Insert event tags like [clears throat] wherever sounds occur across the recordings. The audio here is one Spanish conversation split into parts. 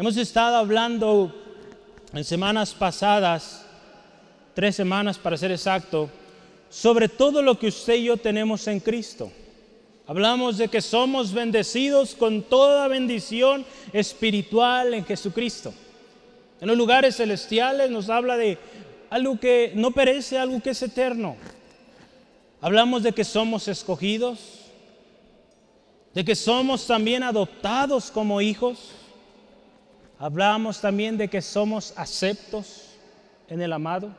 Hemos estado hablando en semanas pasadas, tres semanas para ser exacto, sobre todo lo que usted y yo tenemos en Cristo. Hablamos de que somos bendecidos con toda bendición espiritual en Jesucristo. En los lugares celestiales nos habla de algo que no perece, algo que es eterno. Hablamos de que somos escogidos, de que somos también adoptados como hijos. Hablamos también de que somos aceptos en el amado.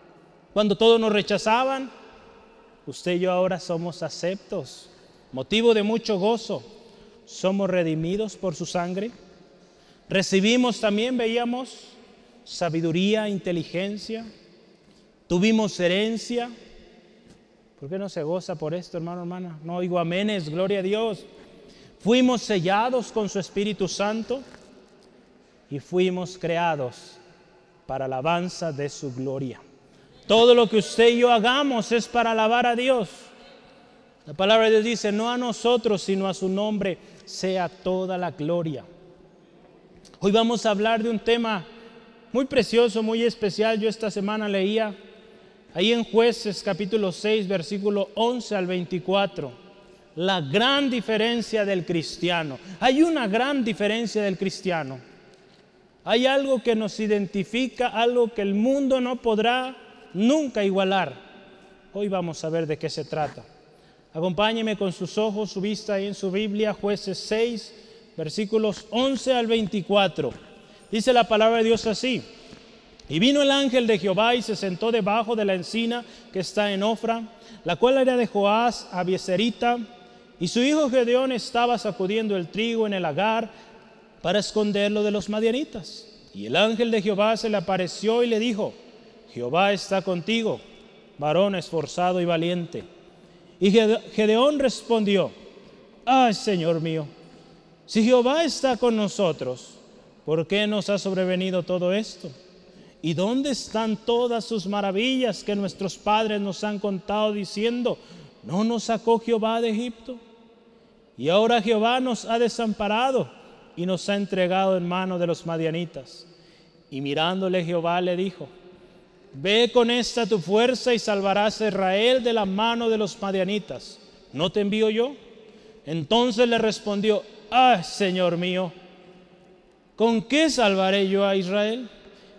Cuando todos nos rechazaban, usted y yo ahora somos aceptos, motivo de mucho gozo. Somos redimidos por su sangre. Recibimos también, veíamos, sabiduría, inteligencia. Tuvimos herencia. ¿Por qué no se goza por esto, hermano, hermana? No oigo aménes, gloria a Dios. Fuimos sellados con su Espíritu Santo y fuimos creados para alabanza de su gloria. Todo lo que usted y yo hagamos es para alabar a Dios. La palabra de Dios dice, no a nosotros, sino a su nombre sea toda la gloria. Hoy vamos a hablar de un tema muy precioso, muy especial. Yo esta semana leía ahí en jueces capítulo 6, versículo 11 al 24 la gran diferencia del cristiano. Hay una gran diferencia del cristiano. Hay algo que nos identifica, algo que el mundo no podrá nunca igualar. Hoy vamos a ver de qué se trata. Acompáñeme con sus ojos, su vista ahí en su Biblia, jueces 6, versículos 11 al 24. Dice la palabra de Dios así. Y vino el ángel de Jehová y se sentó debajo de la encina que está en Ofra, la cual era de Joás, Abieserita, y su hijo Gedeón estaba sacudiendo el trigo en el lagar para esconderlo de los madianitas. Y el ángel de Jehová se le apareció y le dijo, Jehová está contigo, varón esforzado y valiente. Y Gedeón respondió, ay Señor mío, si Jehová está con nosotros, ¿por qué nos ha sobrevenido todo esto? ¿Y dónde están todas sus maravillas que nuestros padres nos han contado diciendo, ¿no nos sacó Jehová de Egipto? Y ahora Jehová nos ha desamparado y nos ha entregado en mano de los madianitas. Y mirándole Jehová le dijo, Ve con esta tu fuerza y salvarás a Israel de la mano de los madianitas. ¿No te envío yo? Entonces le respondió, Ah, Señor mío, ¿con qué salvaré yo a Israel?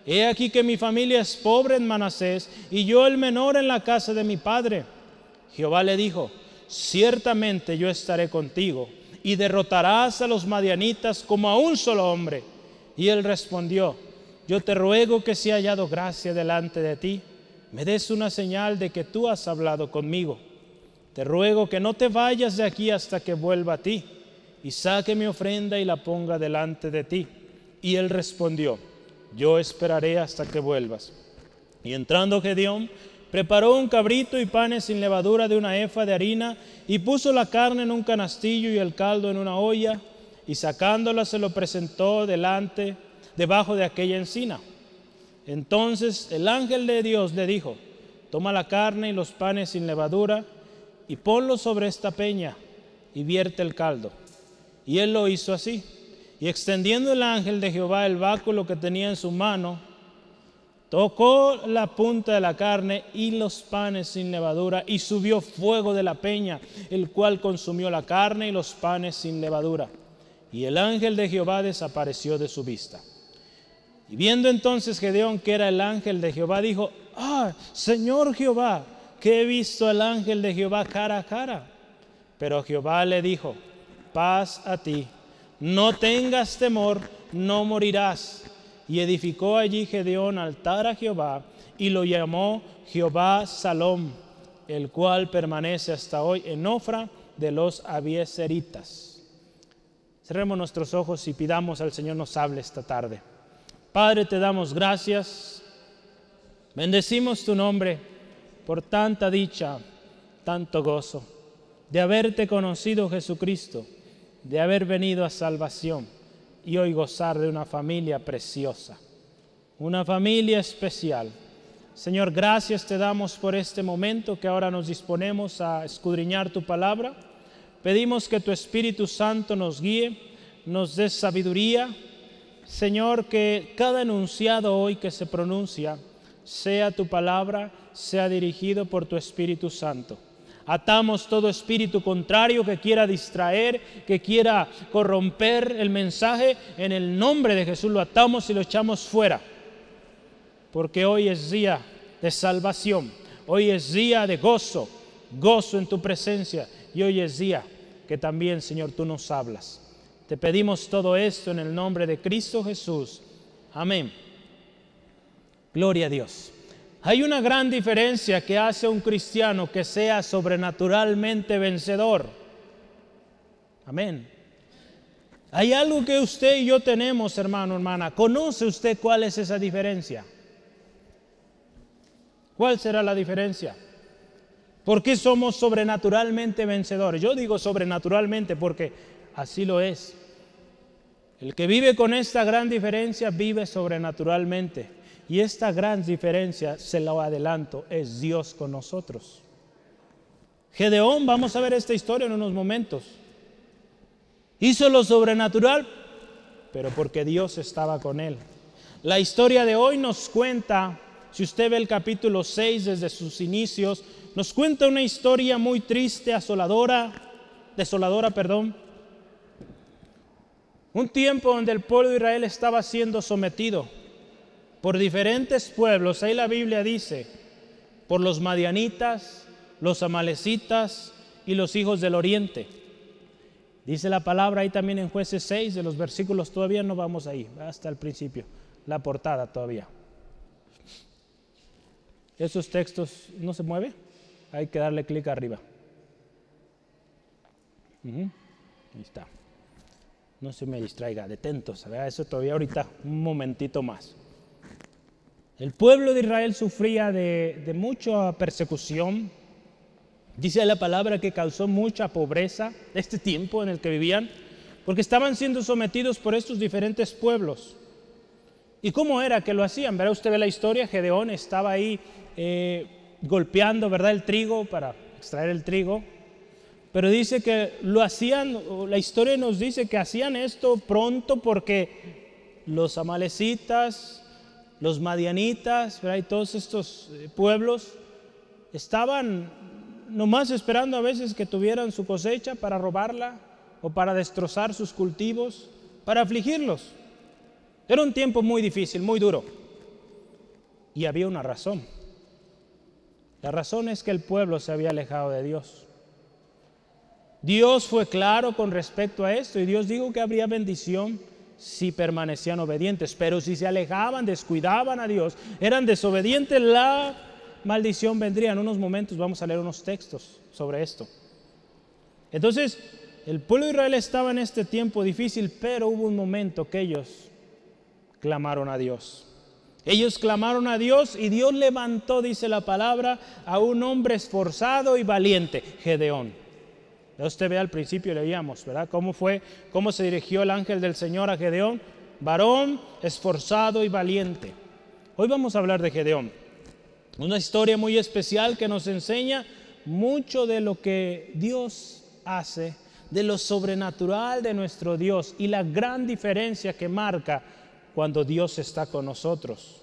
He aquí que mi familia es pobre en Manasés y yo el menor en la casa de mi padre. Jehová le dijo, ciertamente yo estaré contigo y derrotarás a los madianitas como a un solo hombre. Y él respondió, yo te ruego que si he hallado gracia delante de ti, me des una señal de que tú has hablado conmigo. Te ruego que no te vayas de aquí hasta que vuelva a ti y saque mi ofrenda y la ponga delante de ti. Y él respondió, yo esperaré hasta que vuelvas. Y entrando Gedeón, preparó un cabrito y panes sin levadura de una efa de harina y puso la carne en un canastillo y el caldo en una olla y sacándola se lo presentó delante, debajo de aquella encina. Entonces el ángel de Dios le dijo, toma la carne y los panes sin levadura y ponlo sobre esta peña y vierte el caldo. Y él lo hizo así. Y extendiendo el ángel de Jehová el báculo que tenía en su mano, Tocó la punta de la carne y los panes sin levadura y subió fuego de la peña, el cual consumió la carne y los panes sin levadura. Y el ángel de Jehová desapareció de su vista. Y viendo entonces Gedeón que era el ángel de Jehová, dijo, ah, Señor Jehová, que he visto al ángel de Jehová cara a cara. Pero Jehová le dijo, paz a ti, no tengas temor, no morirás y edificó allí Gedeón altar a Jehová y lo llamó Jehová Salom, el cual permanece hasta hoy en Ofra de los Abieseritas. Cerremos nuestros ojos y pidamos al Señor nos hable esta tarde. Padre, te damos gracias. Bendecimos tu nombre por tanta dicha, tanto gozo, de haberte conocido Jesucristo, de haber venido a salvación y hoy gozar de una familia preciosa, una familia especial. Señor, gracias te damos por este momento que ahora nos disponemos a escudriñar tu palabra. Pedimos que tu Espíritu Santo nos guíe, nos dé sabiduría Señor, que cada enunciado hoy que se pronuncia sea tu palabra, sea dirigido por tu Espíritu Santo. Atamos todo espíritu contrario que quiera distraer, que quiera corromper el mensaje. En el nombre de Jesús lo atamos y lo echamos fuera. Porque hoy es día de salvación. Hoy es día de gozo, gozo en tu presencia. Y hoy es día que también, Señor, tú nos hablas. Te pedimos todo esto en el nombre de Cristo Jesús. Amén. Gloria a Dios. Hay una gran diferencia que hace un cristiano que sea sobrenaturalmente vencedor. Amén. Hay algo que usted y yo tenemos, hermano, hermana. ¿Conoce usted cuál es esa diferencia? ¿Cuál será la diferencia? ¿Por qué somos sobrenaturalmente vencedores? Yo digo sobrenaturalmente porque así lo es. El que vive con esta gran diferencia vive sobrenaturalmente. Y esta gran diferencia, se lo adelanto, es Dios con nosotros. Gedeón, vamos a ver esta historia en unos momentos. Hizo lo sobrenatural, pero porque Dios estaba con él. La historia de hoy nos cuenta, si usted ve el capítulo 6 desde sus inicios, nos cuenta una historia muy triste, asoladora, desoladora, perdón. Un tiempo donde el pueblo de Israel estaba siendo sometido por diferentes pueblos. Ahí la Biblia dice, por los madianitas, los amalecitas y los hijos del oriente. Dice la palabra ahí también en jueces 6 de los versículos, todavía no vamos ahí, hasta el principio, la portada todavía. Esos textos no se mueve, hay que darle clic arriba. Ahí está. No se me distraiga, detentos, eso todavía ahorita, un momentito más. El pueblo de Israel sufría de, mucha persecución. Dice la palabra que causó mucha pobreza este tiempo en el que vivían, porque estaban siendo sometidos por estos diferentes pueblos. ¿Y cómo era que lo hacían? Verá usted la historia, Gedeón estaba ahí eh, golpeando, ¿verdad?, el trigo para extraer el trigo. Pero dice que lo hacían, la historia nos dice que hacían esto pronto porque los amalecitas, los madianitas, y todos estos eh, pueblos estaban nomás esperando a veces que tuvieran su cosecha para robarla o para destrozar sus cultivos, para afligirlos. Era un tiempo muy difícil, muy duro. Y había una razón. La razón es que el pueblo se había alejado de Dios. Dios fue claro con respecto a esto y Dios dijo que habría bendición si permanecían obedientes, pero si se alejaban, descuidaban a Dios, eran desobedientes, la maldición vendría. En unos momentos vamos a leer unos textos sobre esto. Entonces, el pueblo de Israel estaba en este tiempo difícil, pero hubo un momento que ellos clamaron a Dios. Ellos clamaron a Dios y Dios levantó, dice la palabra, a un hombre esforzado y valiente, Gedeón. Usted ve al principio, leíamos, ¿verdad? ¿Cómo fue, cómo se dirigió el ángel del Señor a Gedeón? Varón, esforzado y valiente. Hoy vamos a hablar de Gedeón. Una historia muy especial que nos enseña mucho de lo que Dios hace, de lo sobrenatural de nuestro Dios y la gran diferencia que marca cuando Dios está con nosotros.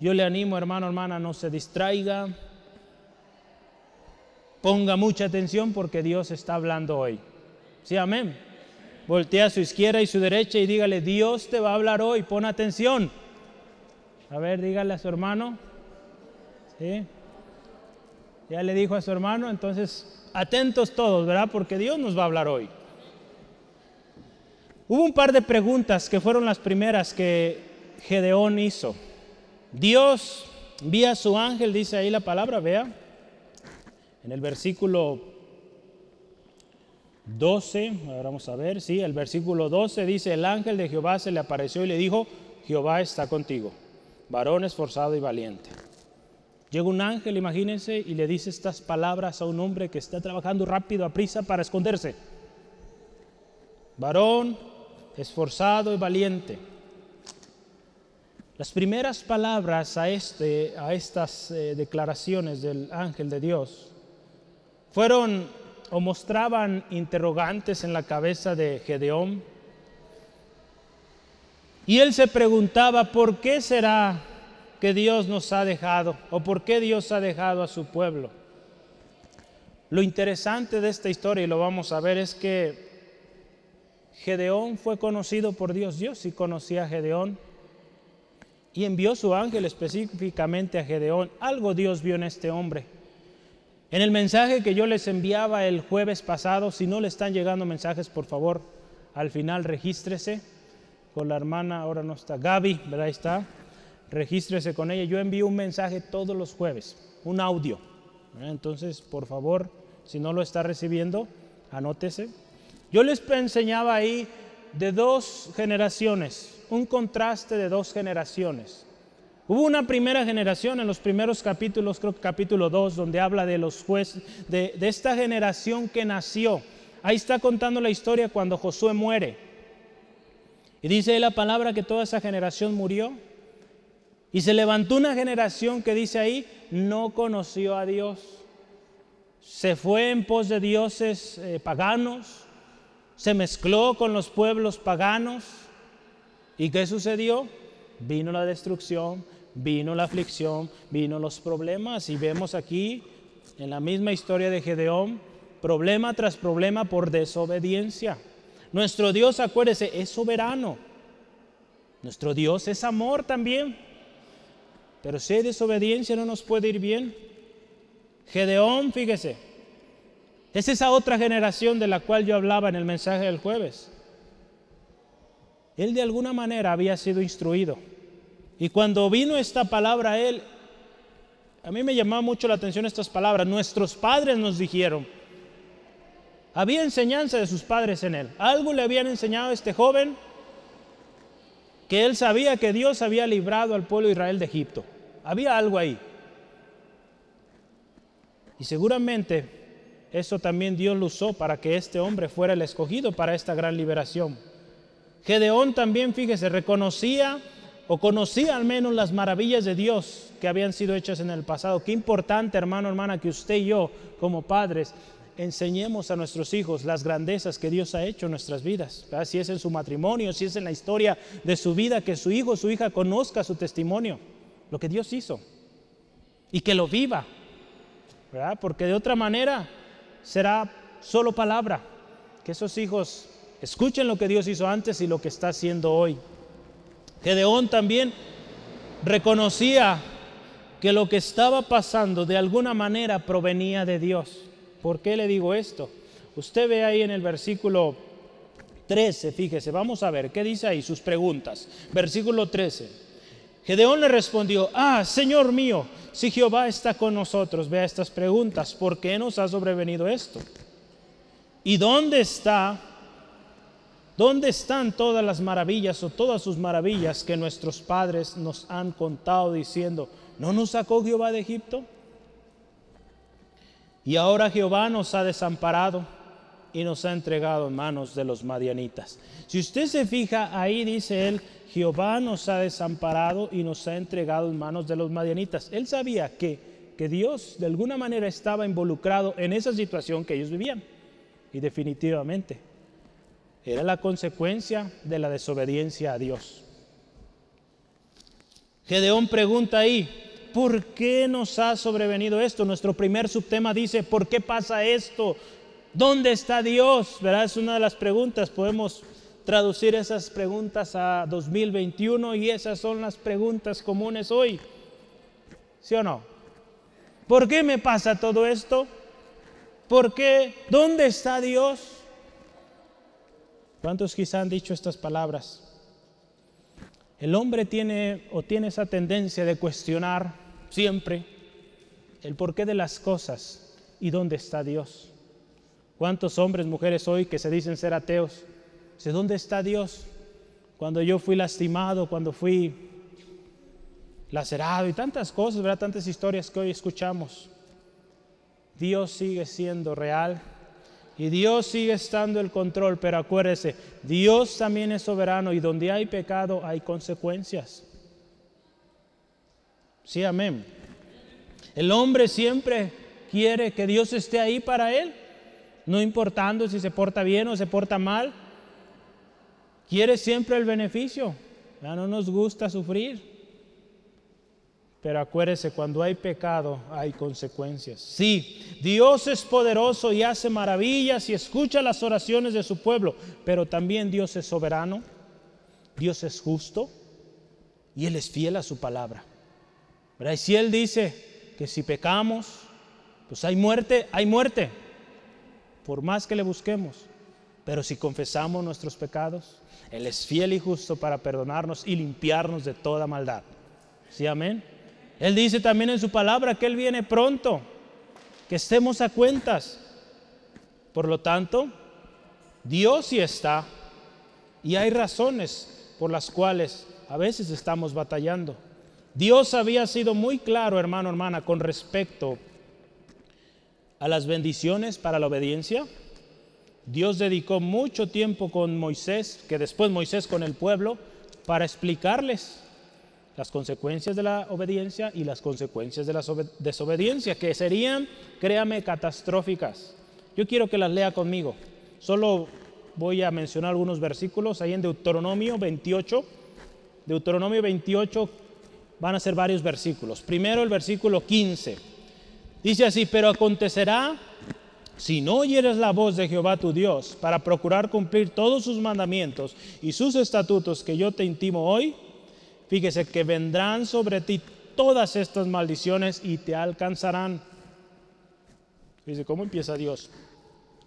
Yo le animo, hermano, hermana, no se distraiga, Ponga mucha atención porque Dios está hablando hoy. Sí, amén. Voltea a su izquierda y su derecha y dígale, Dios te va a hablar hoy, pon atención. A ver, dígale a su hermano. ¿Sí? Ya le dijo a su hermano, entonces atentos todos, ¿verdad? Porque Dios nos va a hablar hoy. Hubo un par de preguntas que fueron las primeras que Gedeón hizo. Dios vía su ángel, dice ahí la palabra, vea, en el versículo 12, ahora vamos a ver, sí, el versículo 12 dice, el ángel de Jehová se le apareció y le dijo, Jehová está contigo, varón esforzado y valiente. Llega un ángel, imagínense, y le dice estas palabras a un hombre que está trabajando rápido, a prisa, para esconderse. Varón esforzado y valiente. Las primeras palabras a, este, a estas eh, declaraciones del ángel de Dios fueron o mostraban interrogantes en la cabeza de Gedeón. Y él se preguntaba, ¿por qué será que Dios nos ha dejado? ¿O por qué Dios ha dejado a su pueblo? Lo interesante de esta historia, y lo vamos a ver, es que Gedeón fue conocido por Dios. Dios sí conocía a Gedeón y envió su ángel específicamente a Gedeón. Algo Dios vio en este hombre. En el mensaje que yo les enviaba el jueves pasado, si no le están llegando mensajes, por favor, al final regístrese con la hermana, ahora no está, Gaby, ¿verdad? Ahí está. Regístrese con ella. Yo envío un mensaje todos los jueves, un audio. Entonces, por favor, si no lo está recibiendo, anótese. Yo les enseñaba ahí de dos generaciones, un contraste de dos generaciones. Hubo una primera generación en los primeros capítulos, creo que capítulo 2, donde habla de los jueces, de, esta generación que nació. Ahí está contando la historia cuando Josué muere. Y dice la palabra que toda esa generación murió. Y se levantó una generación que dice ahí, no conoció a Dios. Se fue en pos de dioses eh, paganos, se mezcló con los pueblos paganos. ¿Y qué sucedió? Vino la destrucción, vino la aflicción, vino los problemas. Y vemos aquí, en la misma historia de Gedeón, problema tras problema por desobediencia. Nuestro Dios, acuérdese, es soberano. Nuestro Dios es amor también. Pero si hay desobediencia no nos puede ir bien. Gedeón, fíjese, es esa otra generación de la cual yo hablaba en el mensaje del jueves. Él de alguna manera había sido instruido. Y cuando vino esta palabra a él, a mí me llamaba mucho la atención estas palabras. Nuestros padres nos dijeron, había enseñanza de sus padres en él. Algo le habían enseñado a este joven que él sabía que Dios había librado al pueblo de Israel de Egipto. Había algo ahí. Y seguramente eso también Dios lo usó para que este hombre fuera el escogido para esta gran liberación. Gedeón también, fíjese, reconocía o conocía al menos las maravillas de Dios que habían sido hechas en el pasado. Qué importante, hermano, hermana, que usted y yo, como padres, enseñemos a nuestros hijos las grandezas que Dios ha hecho en nuestras vidas. Si es en su matrimonio, si es en la historia de su vida, que su hijo o su hija conozca su testimonio, lo que Dios hizo, y que lo viva, porque de otra manera será solo palabra, que esos hijos escuchen lo que Dios hizo antes y lo que está haciendo hoy. Gedeón también reconocía que lo que estaba pasando de alguna manera provenía de Dios. ¿Por qué le digo esto? Usted ve ahí en el versículo 13, fíjese, vamos a ver, ¿qué dice ahí? Sus preguntas. Versículo 13. Gedeón le respondió, ah, Señor mío, si Jehová está con nosotros, vea estas preguntas, ¿por qué nos ha sobrevenido esto? ¿Y dónde está, dónde están todas las maravillas o todas sus maravillas que nuestros padres nos han contado diciendo, ¿no nos sacó Jehová de Egipto? Y ahora Jehová nos ha desamparado y nos ha entregado en manos de los madianitas. Si usted se fija, ahí dice él, Jehová nos ha desamparado y nos ha entregado en manos de los madianitas. Él sabía que, que Dios de alguna manera estaba involucrado en esa situación que ellos vivían. Y definitivamente era la consecuencia de la desobediencia a Dios. Gedeón pregunta ahí, ¿por qué nos ha sobrevenido esto? Nuestro primer subtema dice, ¿por qué pasa esto? ¿Dónde está Dios? ¿Verdad? Es una de las preguntas. Podemos traducir esas preguntas a 2021 y esas son las preguntas comunes hoy. ¿Sí o no? ¿Por qué me pasa todo esto? ¿Por qué? ¿Dónde está Dios? ¿Cuántos quizá han dicho estas palabras? El hombre tiene o tiene esa tendencia de cuestionar siempre el porqué de las cosas y dónde está Dios. ¿Cuántos hombres, mujeres hoy que se dicen ser ateos? ¿De dónde está Dios? Cuando yo fui lastimado, cuando fui lacerado y tantas cosas, ¿verdad? Tantas historias que hoy escuchamos. Dios sigue siendo real y Dios sigue estando el control, pero acuérdese, Dios también es soberano y donde hay pecado hay consecuencias. Sí, amén. El hombre siempre quiere que Dios esté ahí para él, no importando si se porta bien o se porta mal. Quiere siempre el beneficio. Ya no nos gusta sufrir. Pero acuérdese, cuando hay pecado hay consecuencias. Sí, Dios es poderoso y hace maravillas y escucha las oraciones de su pueblo, pero también Dios es soberano, Dios es justo y Él es fiel a su palabra. Y si Él dice que si pecamos, pues hay muerte, hay muerte, por más que le busquemos. Pero si confesamos nuestros pecados, Él es fiel y justo para perdonarnos y limpiarnos de toda maldad. ¿Sí, amén? Él dice también en su palabra que Él viene pronto, que estemos a cuentas. Por lo tanto, Dios sí está y hay razones por las cuales a veces estamos batallando. Dios había sido muy claro, hermano, hermana, con respecto a las bendiciones para la obediencia. Dios dedicó mucho tiempo con Moisés, que después Moisés con el pueblo, para explicarles las consecuencias de la obediencia y las consecuencias de la desobediencia, que serían, créame, catastróficas. Yo quiero que las lea conmigo. Solo voy a mencionar algunos versículos ahí en Deuteronomio 28. Deuteronomio 28 van a ser varios versículos. Primero el versículo 15. Dice así, pero acontecerá si no oyeres la voz de Jehová tu Dios para procurar cumplir todos sus mandamientos y sus estatutos que yo te intimo hoy, Fíjese que vendrán sobre ti todas estas maldiciones y te alcanzarán. Dice, ¿cómo empieza Dios?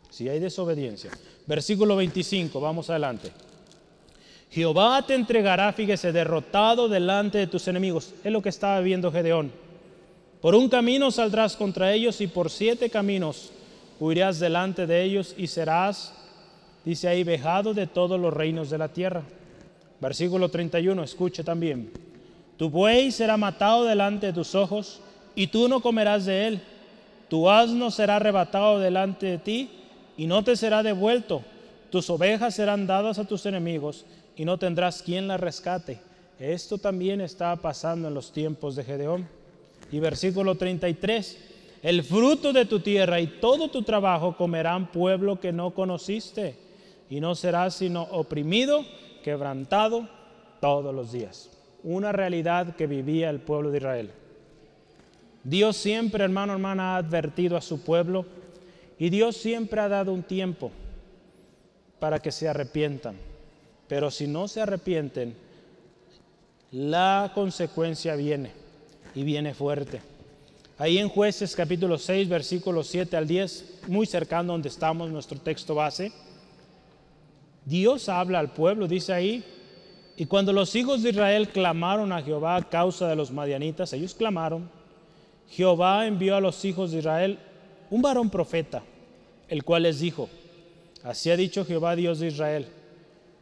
Si hay desobediencia. Versículo 25, vamos adelante. Jehová te entregará, fíjese, derrotado delante de tus enemigos. Es lo que estaba viendo Gedeón. Por un camino saldrás contra ellos y por siete caminos huirás delante de ellos y serás, dice ahí, vejado de todos los reinos de la tierra. Versículo 31, escuche también. Tu buey será matado delante de tus ojos y tú no comerás de él. Tu asno será arrebatado delante de ti y no te será devuelto. Tus ovejas serán dadas a tus enemigos y no tendrás quien las rescate. Esto también está pasando en los tiempos de Gedeón. Y versículo 33, el fruto de tu tierra y todo tu trabajo comerán pueblo que no conociste y no serás sino oprimido quebrantado todos los días. Una realidad que vivía el pueblo de Israel. Dios siempre, hermano, hermana, ha advertido a su pueblo y Dios siempre ha dado un tiempo para que se arrepientan. Pero si no se arrepienten, la consecuencia viene y viene fuerte. Ahí en jueces capítulo 6, versículos 7 al 10, muy cercano donde estamos, nuestro texto base, Dios habla al pueblo, dice ahí, y cuando los hijos de Israel clamaron a Jehová a causa de los madianitas, ellos clamaron, Jehová envió a los hijos de Israel un varón profeta, el cual les dijo, así ha dicho Jehová Dios de Israel,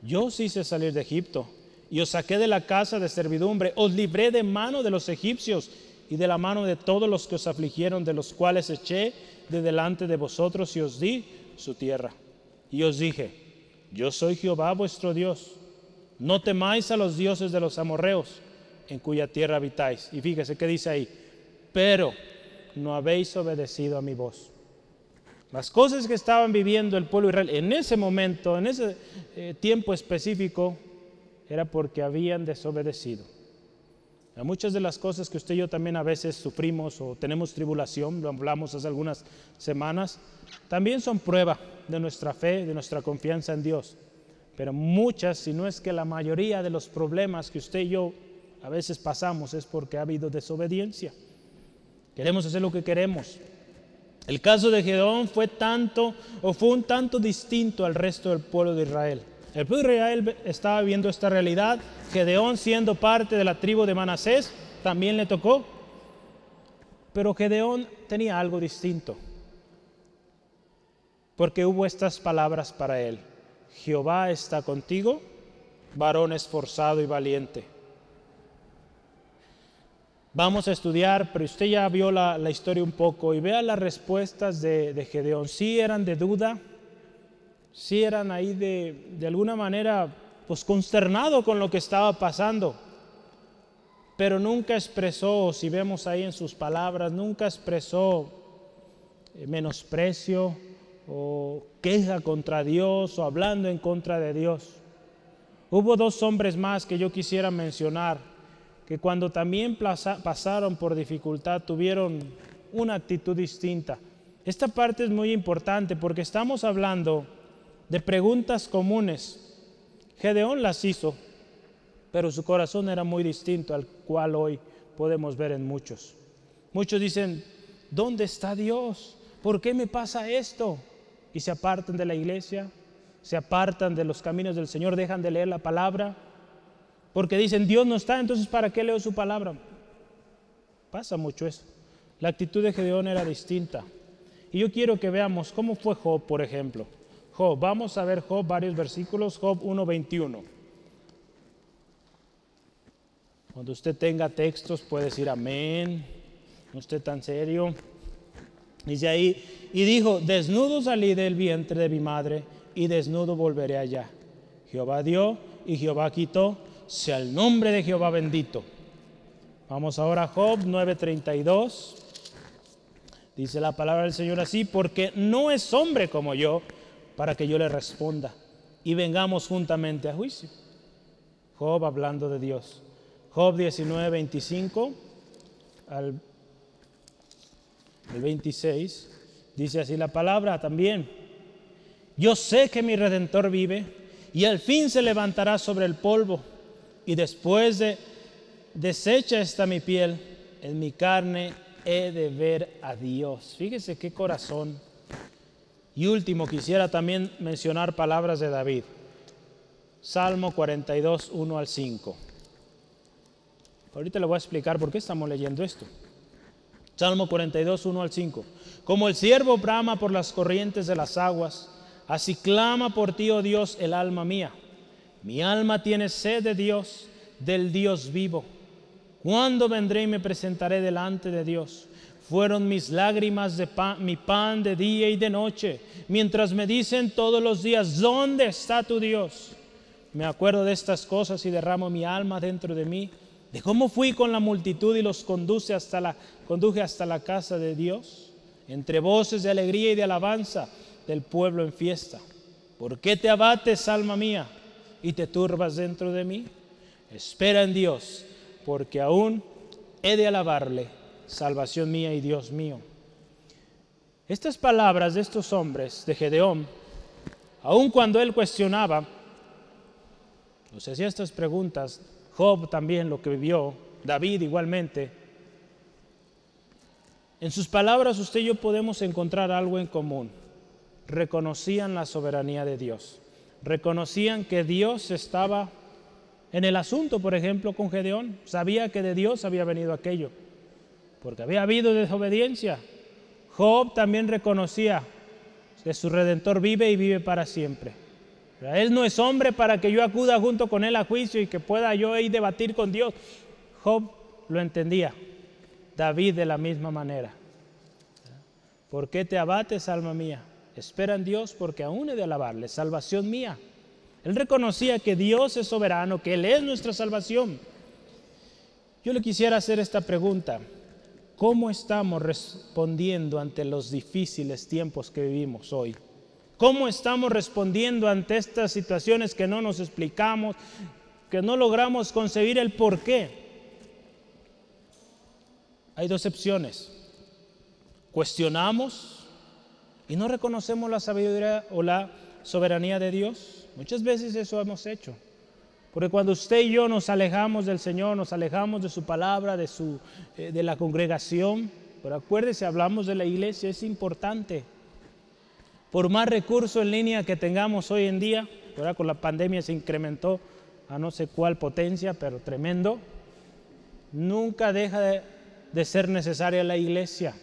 yo os hice salir de Egipto y os saqué de la casa de servidumbre, os libré de mano de los egipcios y de la mano de todos los que os afligieron, de los cuales eché de delante de vosotros y os di su tierra. Y os dije, yo soy Jehová vuestro Dios. No temáis a los dioses de los amorreos en cuya tierra habitáis. Y fíjese qué dice ahí, pero no habéis obedecido a mi voz. Las cosas que estaban viviendo el pueblo Israel en ese momento, en ese eh, tiempo específico, era porque habían desobedecido. A muchas de las cosas que usted y yo también a veces sufrimos o tenemos tribulación, lo hablamos hace algunas semanas, también son prueba de nuestra fe, de nuestra confianza en Dios. Pero muchas, si no es que la mayoría de los problemas que usted y yo a veces pasamos es porque ha habido desobediencia. Queremos hacer lo que queremos. El caso de Gedeón fue tanto o fue un tanto distinto al resto del pueblo de Israel. El pueblo de Israel estaba viendo esta realidad. Gedeón, siendo parte de la tribu de Manasés, también le tocó. Pero Gedeón tenía algo distinto. Porque hubo estas palabras para él. Jehová está contigo, varón esforzado y valiente. Vamos a estudiar, pero usted ya vio la, historia un poco y vea las respuestas de, de Gedeón. Sí eran de duda, sí eran ahí de, de alguna manera pues consternado con lo que estaba pasando, pero nunca expresó, si vemos ahí en sus palabras, nunca expresó eh, menosprecio o queja contra Dios o hablando en contra de Dios. Hubo dos hombres más que yo quisiera mencionar, que cuando también pasaron por dificultad tuvieron una actitud distinta. Esta parte es muy importante porque estamos hablando de preguntas comunes. Gedeón las hizo, pero su corazón era muy distinto al cual hoy podemos ver en muchos. Muchos dicen, ¿dónde está Dios? ¿Por qué me pasa esto? Y se apartan de la iglesia, se apartan de los caminos del Señor, dejan de leer la palabra, porque dicen, Dios no está, entonces ¿para qué leo su palabra? Pasa mucho eso. La actitud de Gedeón era distinta. Y yo quiero que veamos cómo fue Job, por ejemplo. Job, vamos a ver Job, varios versículos, Job 1.21. Cuando usted tenga textos puede decir amén, no esté tan serio. Dice ahí, y dijo, desnudo salí del vientre de mi madre y desnudo volveré allá. Jehová dio y Jehová quitó, sea el nombre de Jehová bendito. Vamos ahora a Job 9:32. Dice la palabra del Señor así, porque no es hombre como yo para que yo le responda y vengamos juntamente a juicio. Job hablando de Dios. Job 19, 25 al, 26, dice así la palabra también. Yo sé que mi redentor vive y al fin se levantará sobre el polvo y después de deshecha está mi piel, en mi carne he de ver a Dios. Fíjese qué corazón. Y último, quisiera también mencionar palabras de David. Salmo 42, 1 al 5. Ahorita le voy a explicar por qué estamos leyendo esto. Salmo 42, 1 al 5. Como el siervo brama por las corrientes de las aguas, así clama por ti, oh Dios, el alma mía. Mi alma tiene sed de Dios, del Dios vivo. ¿Cuándo vendré y me presentaré delante de Dios? Fueron mis lágrimas de pan, mi pan de día y de noche, mientras me dicen todos los días, ¿dónde está tu Dios? Me acuerdo de estas cosas y derramo mi alma dentro de mí, de cómo fui con la multitud y los conduje hasta la casa de Dios, entre voces de alegría y de alabanza del pueblo en fiesta. ¿Por qué te abates, alma mía, y te turbas dentro de mí? Espera en Dios porque aún he de alabarle, salvación mía y Dios mío. Estas palabras de estos hombres, de Gedeón, aun cuando él cuestionaba, nos hacía estas preguntas, Job también lo que vivió, David igualmente, en sus palabras usted y yo podemos encontrar algo en común. Reconocían la soberanía de Dios, reconocían que Dios estaba en el asunto, por ejemplo, con Gedeón, sabía que de Dios había venido aquello, porque había habido desobediencia. Job también reconocía que su redentor vive y vive para siempre. Él no es hombre para que yo acuda junto con él a juicio y que pueda yo ir debatir con Dios. Job lo entendía. David de la misma manera. ¿Por qué te abates, alma mía? Espera en Dios porque aún he de alabarle, salvación mía. Él reconocía que Dios es soberano, que Él es nuestra salvación. Yo le quisiera hacer esta pregunta. ¿Cómo estamos respondiendo ante los difíciles tiempos que vivimos hoy? ¿Cómo estamos respondiendo ante estas situaciones que no nos explicamos, que no logramos concebir el por qué? Hay dos opciones. Cuestionamos y no reconocemos la sabiduría o la soberanía de Dios Muchas veces eso hemos hecho. Porque cuando usted y yo nos alejamos del Señor, nos alejamos de su palabra, de, su, eh, de la congregación, pero acuérdese, hablamos de la iglesia, es importante. Por más recursos en línea que tengamos hoy en día, ahora con la pandemia se incrementó a no sé cuál potencia, pero tremendo, nunca deja de, de ser necesaria la iglesia.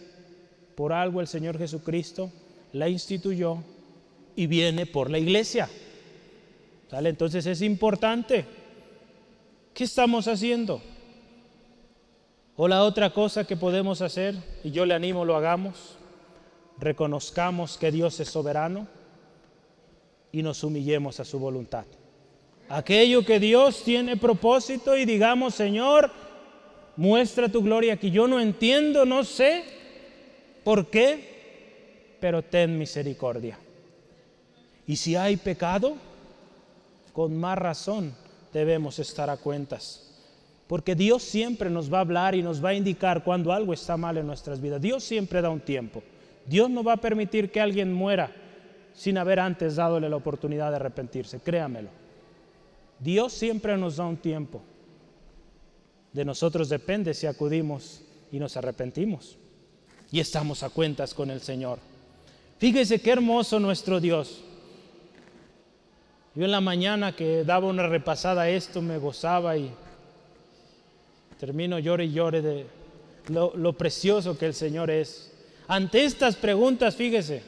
Por algo el Señor Jesucristo la instituyó y viene por la iglesia. Entonces es importante. ¿Qué estamos haciendo? O la otra cosa que podemos hacer, y yo le animo, lo hagamos, reconozcamos que Dios es soberano y nos humillemos a su voluntad. Aquello que Dios tiene propósito y digamos, Señor, muestra tu gloria que yo no entiendo, no sé por qué, pero ten misericordia. Y si hay pecado, con más razón debemos estar a cuentas. Porque Dios siempre nos va a hablar y nos va a indicar cuando algo está mal en nuestras vidas. Dios siempre da un tiempo. Dios no va a permitir que alguien muera sin haber antes dadole la oportunidad de arrepentirse, créamelo. Dios siempre nos da un tiempo. De nosotros depende si acudimos y nos arrepentimos y estamos a cuentas con el Señor. Fíjese qué hermoso nuestro Dios. Yo en la mañana que daba una repasada a esto me gozaba y termino llore y llore de lo, lo precioso que el Señor es. Ante estas preguntas, fíjese,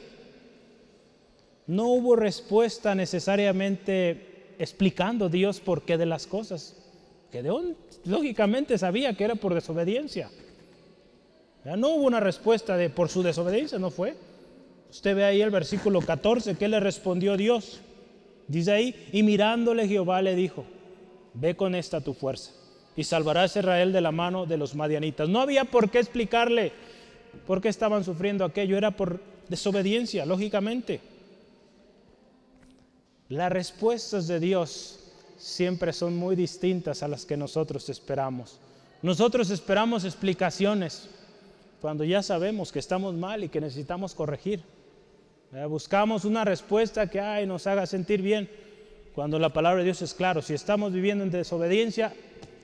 no hubo respuesta necesariamente explicando Dios por qué de las cosas. Gedeón lógicamente sabía que era por desobediencia. No hubo una respuesta de por su desobediencia, no fue. Usted ve ahí el versículo 14, ¿qué le respondió Dios? Dice ahí, y mirándole Jehová le dijo, ve con esta tu fuerza y salvarás a Israel de la mano de los madianitas. No había por qué explicarle por qué estaban sufriendo aquello, era por desobediencia, lógicamente. Las respuestas de Dios siempre son muy distintas a las que nosotros esperamos. Nosotros esperamos explicaciones cuando ya sabemos que estamos mal y que necesitamos corregir. Buscamos una respuesta que ay, nos haga sentir bien, cuando la palabra de Dios es claro. Si estamos viviendo en desobediencia,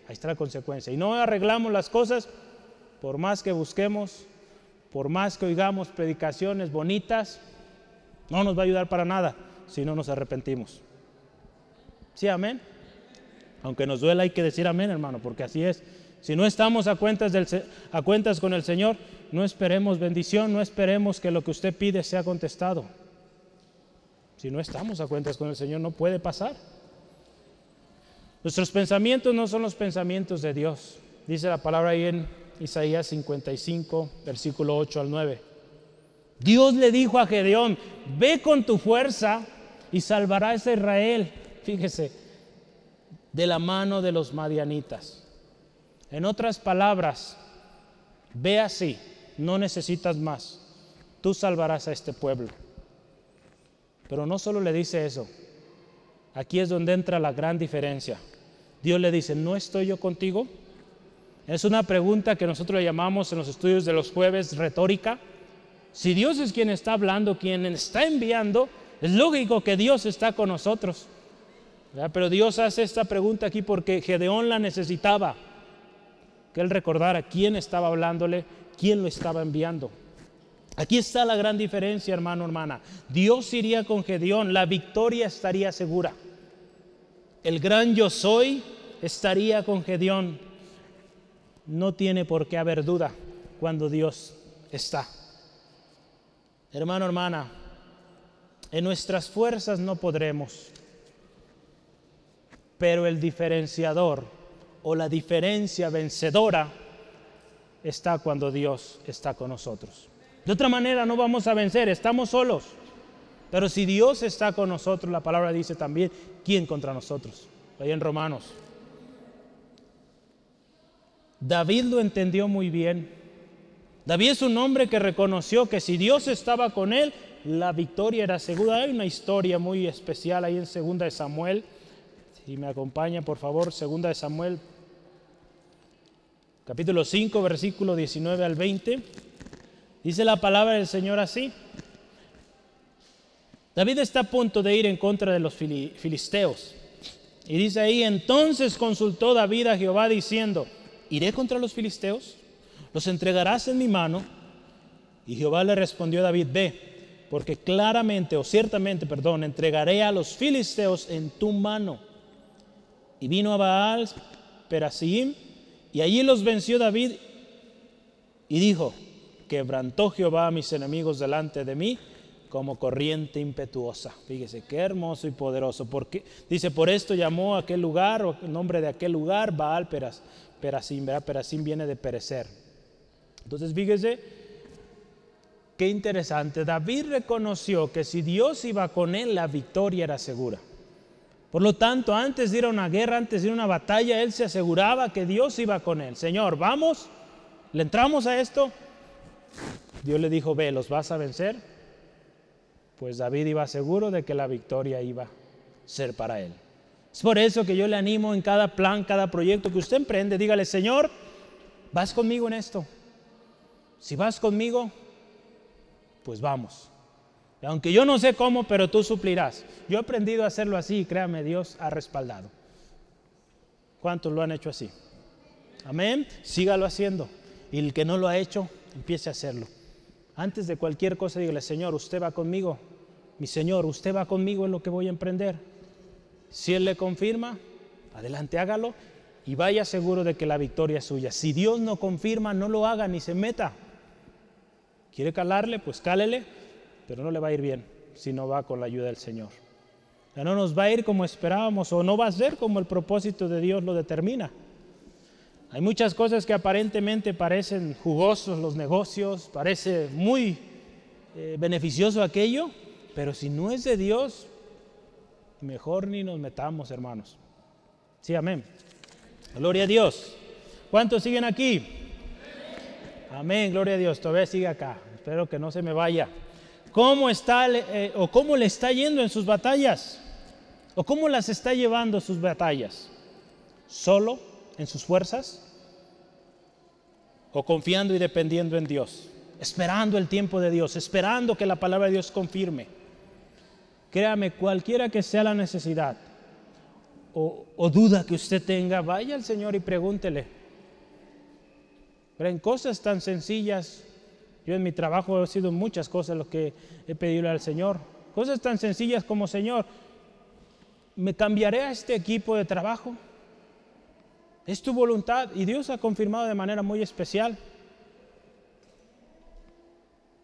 ahí está la consecuencia. Y no arreglamos las cosas, por más que busquemos, por más que oigamos predicaciones bonitas, no nos va a ayudar para nada si no nos arrepentimos. Sí, amén. Aunque nos duela hay que decir amén, hermano, porque así es. Si no estamos a cuentas, con el Señor, no esperemos bendición, no esperemos que lo que usted pide sea contestado. Si no estamos a cuentas con el Señor, no puede pasar. Nuestros pensamientos no son los pensamientos de Dios. Dice la palabra ahí en Isaías 55, versículo 8 al 9. Dios le dijo a Gedeón, ve con tu fuerza y salvarás a Israel, fíjese, de la mano de los madianitas. En otras palabras, ve así, no necesitas más, tú salvarás a este pueblo. Pero no solo le dice eso, aquí es donde entra la gran diferencia. Dios le dice, ¿no estoy yo contigo? Es una pregunta que nosotros llamamos en los estudios de los jueves retórica. Si Dios es quien está hablando, quien está enviando, es lógico que Dios está con nosotros. Pero Dios hace esta pregunta aquí porque Gedeón la necesitaba que él recordara quién estaba hablándole, quién lo estaba enviando. Aquí está la gran diferencia, hermano, hermana. Dios iría con Gedeón, la victoria estaría segura. El gran yo soy estaría con Gedeón. No tiene por qué haber duda cuando Dios está. Hermano, hermana, en nuestras fuerzas no podremos, pero el diferenciador o la diferencia vencedora está cuando Dios está con nosotros. De otra manera no vamos a vencer, estamos solos. Pero si Dios está con nosotros, la palabra dice también, ¿quién contra nosotros? Ahí en Romanos. David lo entendió muy bien. David es un hombre que reconoció que si Dios estaba con él, la victoria era segura. Hay una historia muy especial ahí en Segunda de Samuel. Si me acompaña, por favor, Segunda de Samuel capítulo 5, versículo 19 al 20, dice la palabra del Señor así. David está a punto de ir en contra de los filisteos. Y dice ahí, entonces consultó David a Jehová diciendo, ¿iré contra los filisteos? ¿Los entregarás en mi mano? Y Jehová le respondió a David, ve, porque claramente o ciertamente, perdón, entregaré a los filisteos en tu mano. Y vino a Baal, Perasim, y allí los venció David y dijo, quebrantó Jehová a mis enemigos delante de mí como corriente impetuosa. Fíjese, qué hermoso y poderoso. Porque, dice, por esto llamó a aquel lugar, o el nombre de aquel lugar, Baal Peras, Perasim, ¿verdad? Perasim viene de perecer. Entonces, fíjese, qué interesante. David reconoció que si Dios iba con él, la victoria era segura. Por lo tanto, antes de ir a una guerra, antes de ir a una batalla, él se aseguraba que Dios iba con él. Señor, vamos, le entramos a esto. Dios le dijo, ve, ¿los vas a vencer? Pues David iba seguro de que la victoria iba a ser para él. Es por eso que yo le animo en cada plan, cada proyecto que usted emprende, dígale, Señor, vas conmigo en esto. Si vas conmigo, pues vamos. Aunque yo no sé cómo, pero tú suplirás. Yo he aprendido a hacerlo así y créame, Dios ha respaldado. ¿Cuántos lo han hecho así? Amén. Sígalo haciendo. Y el que no lo ha hecho, empiece a hacerlo. Antes de cualquier cosa, dígale, Señor, usted va conmigo. Mi Señor, usted va conmigo en lo que voy a emprender. Si Él le confirma, adelante hágalo y vaya seguro de que la victoria es suya. Si Dios no confirma, no lo haga ni se meta. ¿Quiere calarle? Pues cálele, pero no le va a ir bien si no va con la ayuda del Señor. Ya no nos va a ir como esperábamos o no va a ser como el propósito de Dios lo determina. Hay muchas cosas que aparentemente parecen jugosos los negocios, parece muy eh, beneficioso aquello, pero si no es de Dios, mejor ni nos metamos, hermanos. Sí, amén. Gloria a Dios. ¿Cuántos siguen aquí? Amén, gloria a Dios. Todavía sigue acá. Espero que no se me vaya. ¿Cómo está eh, o cómo le está yendo en sus batallas? ¿O cómo las está llevando sus batallas? ¿Solo? en sus fuerzas? ¿O confiando y dependiendo en Dios? Esperando el tiempo de Dios, esperando que la palabra de Dios confirme. Créame, cualquiera que sea la necesidad o, duda que usted tenga, vaya al Señor y pregúntele. Pero en cosas tan sencillas, yo en mi trabajo he sido muchas cosas lo que he pedido al Señor. Cosas tan sencillas como, Señor, ¿me cambiaré a este equipo de trabajo? Es tu voluntad y Dios ha confirmado de manera muy especial.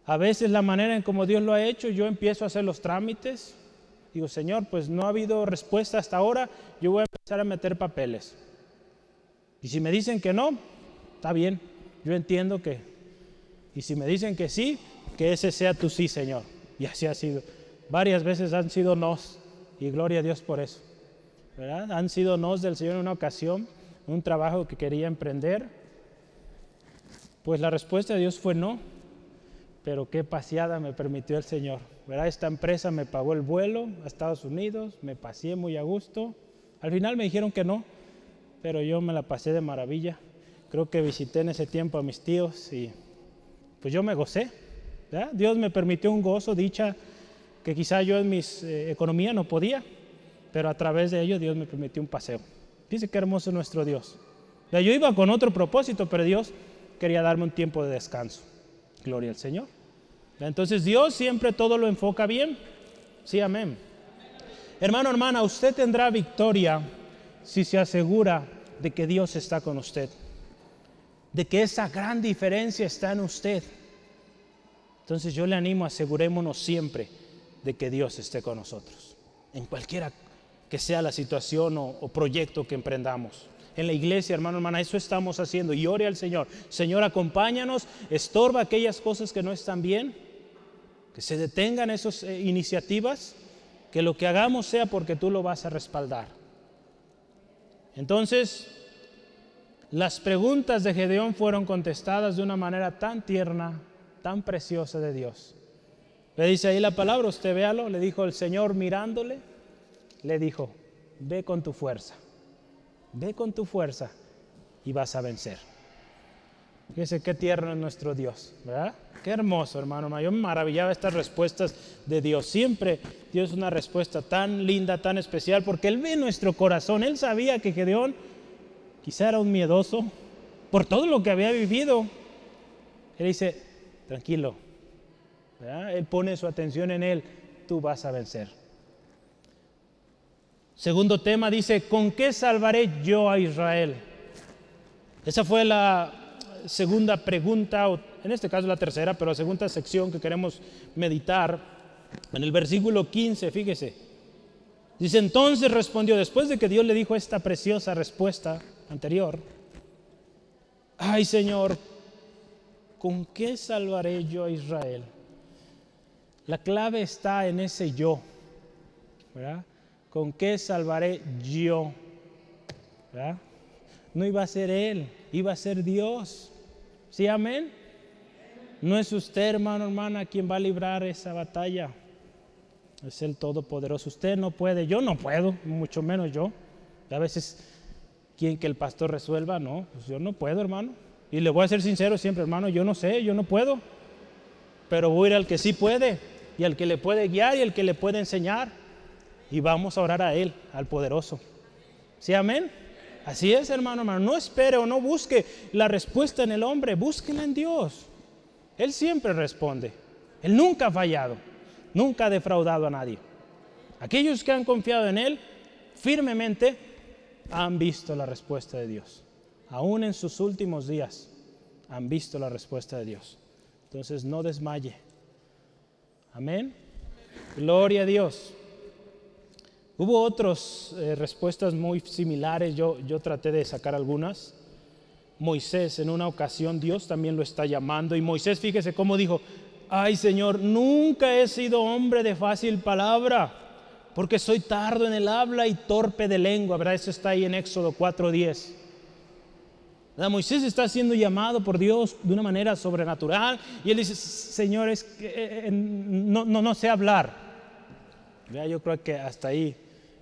A veces la manera en como Dios lo ha hecho, yo empiezo a hacer los trámites. Digo, Señor, pues no ha habido respuesta hasta ahora, yo voy a empezar a meter papeles. Y si me dicen que no, está bien, yo entiendo que. Y si me dicen que sí, que ese sea tu sí, Señor. Y así ha sido. Varias veces han sido nos, y gloria a Dios por eso. Han sido nos del Señor en una ocasión un trabajo que quería emprender? Pues la respuesta de Dios fue no, pero qué paseada me permitió el Señor. ¿verdad? Esta empresa me pagó el vuelo a Estados Unidos, me pasé muy a gusto. Al final me dijeron que no, pero yo me la pasé de maravilla. Creo que visité en ese tiempo a mis tíos y pues yo me gocé. Dios me permitió un gozo, dicha que quizá yo en mi eh, economía no podía, pero a través de ello Dios me permitió un paseo. Dice qué hermoso es nuestro Dios. Yo iba con otro propósito, pero Dios quería darme un tiempo de descanso. Gloria al Señor. Entonces Dios siempre todo lo enfoca bien. Sí, amén. Hermano, hermana, usted tendrá victoria si se asegura de que Dios está con usted. De que esa gran diferencia está en usted. Entonces yo le animo, asegurémonos siempre de que Dios esté con nosotros. En cualquiera que sea la situación o, proyecto que emprendamos. En la iglesia, hermano, hermana, eso estamos haciendo. Y ore al Señor. Señor, acompáñanos, estorba aquellas cosas que no están bien, que se detengan esas eh, iniciativas, que lo que hagamos sea porque tú lo vas a respaldar. Entonces, las preguntas de Gedeón fueron contestadas de una manera tan tierna, tan preciosa de Dios. Le dice ahí la palabra, usted véalo, le dijo el Señor mirándole le dijo, ve con tu fuerza, ve con tu fuerza y vas a vencer. Fíjese qué tierno es nuestro Dios, ¿verdad? Qué hermoso, hermano. Yo me maravillaba estas respuestas de Dios. Siempre Dios es una respuesta tan linda, tan especial, porque Él ve nuestro corazón. Él sabía que Gedeón quizá era un miedoso por todo lo que había vivido. Él dice, tranquilo. Él pone su atención en Él. Tú vas a vencer. Segundo tema dice, ¿con qué salvaré yo a Israel? Esa fue la segunda pregunta, o en este caso la tercera, pero la segunda sección que queremos meditar. En el versículo 15, fíjese. Dice, entonces respondió, después de que Dios le dijo esta preciosa respuesta anterior, ay Señor, ¿con qué salvaré yo a Israel? La clave está en ese yo, ¿verdad? ¿Con qué salvaré yo? No iba a ser Él, iba a ser Dios. ¿Sí, amén? No es usted, hermano, hermana, quien va a librar esa batalla. Es el Todopoderoso. Usted no puede, yo no puedo, mucho menos yo. A veces quieren que el pastor resuelva, no, pues yo no puedo, hermano. Y le voy a ser sincero siempre, hermano, yo no sé, yo no puedo. Pero voy a ir al que sí puede y al que le puede guiar y al que le puede enseñar. Y vamos a orar a Él, al poderoso. ¿Sí, amén? Así es, hermano, hermano. No espere o no busque la respuesta en el hombre, búsquela en Dios. Él siempre responde. Él nunca ha fallado, nunca ha defraudado a nadie. Aquellos que han confiado en Él firmemente han visto la respuesta de Dios. Aún en sus últimos días han visto la respuesta de Dios. Entonces no desmaye. Amén. Gloria a Dios. Hubo otras eh, respuestas muy similares, yo, traté de sacar algunas. Moisés en una ocasión, Dios también lo está llamando y Moisés, fíjese cómo dijo, ay Señor, nunca he sido hombre de fácil palabra, porque soy tardo en el habla y torpe de lengua, ¿verdad? Eso está ahí en Éxodo 4.10. Moisés está siendo llamado por Dios de una manera sobrenatural y él dice, señores, eh, eh, no, sé hablar. Yo creo que hasta ahí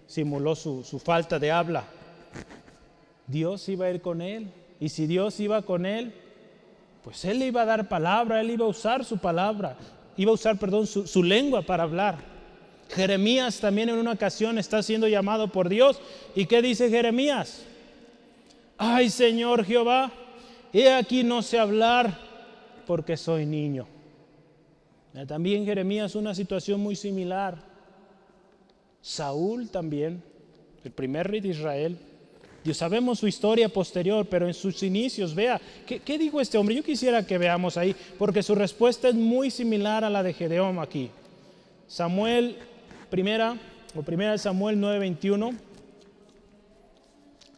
simuló su, falta de habla. Dios iba a ir con él. Y si Dios iba con él, pues él le iba a dar palabra, él iba a usar su palabra, iba a usar, perdón, su, su lengua para hablar. Jeremías también en una ocasión está siendo llamado por Dios. ¿Y qué dice Jeremías? Ay Señor Jehová, he aquí no sé hablar porque soy niño. También Jeremías una situación muy similar. Saúl también, el primer rey de Israel. Dios sabemos su historia posterior, pero en sus inicios, vea, ¿qué, dijo este hombre? Yo quisiera que veamos ahí, porque su respuesta es muy similar a la de Gedeón aquí. Samuel, primera, o primera de Samuel 9:21.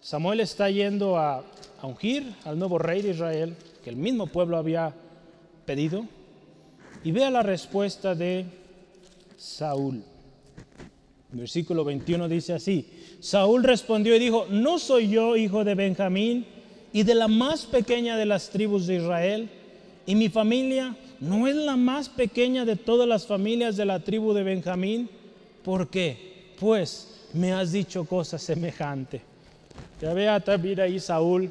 Samuel está yendo a, a ungir al nuevo rey de Israel, que el mismo pueblo había pedido, y vea la respuesta de Saúl. Versículo 21 dice así, Saúl respondió y dijo, ¿no soy yo hijo de Benjamín y de la más pequeña de las tribus de Israel? ¿Y mi familia no es la más pequeña de todas las familias de la tribu de Benjamín? ¿Por qué? Pues me has dicho cosas semejantes. Ya vea también ahí Saúl.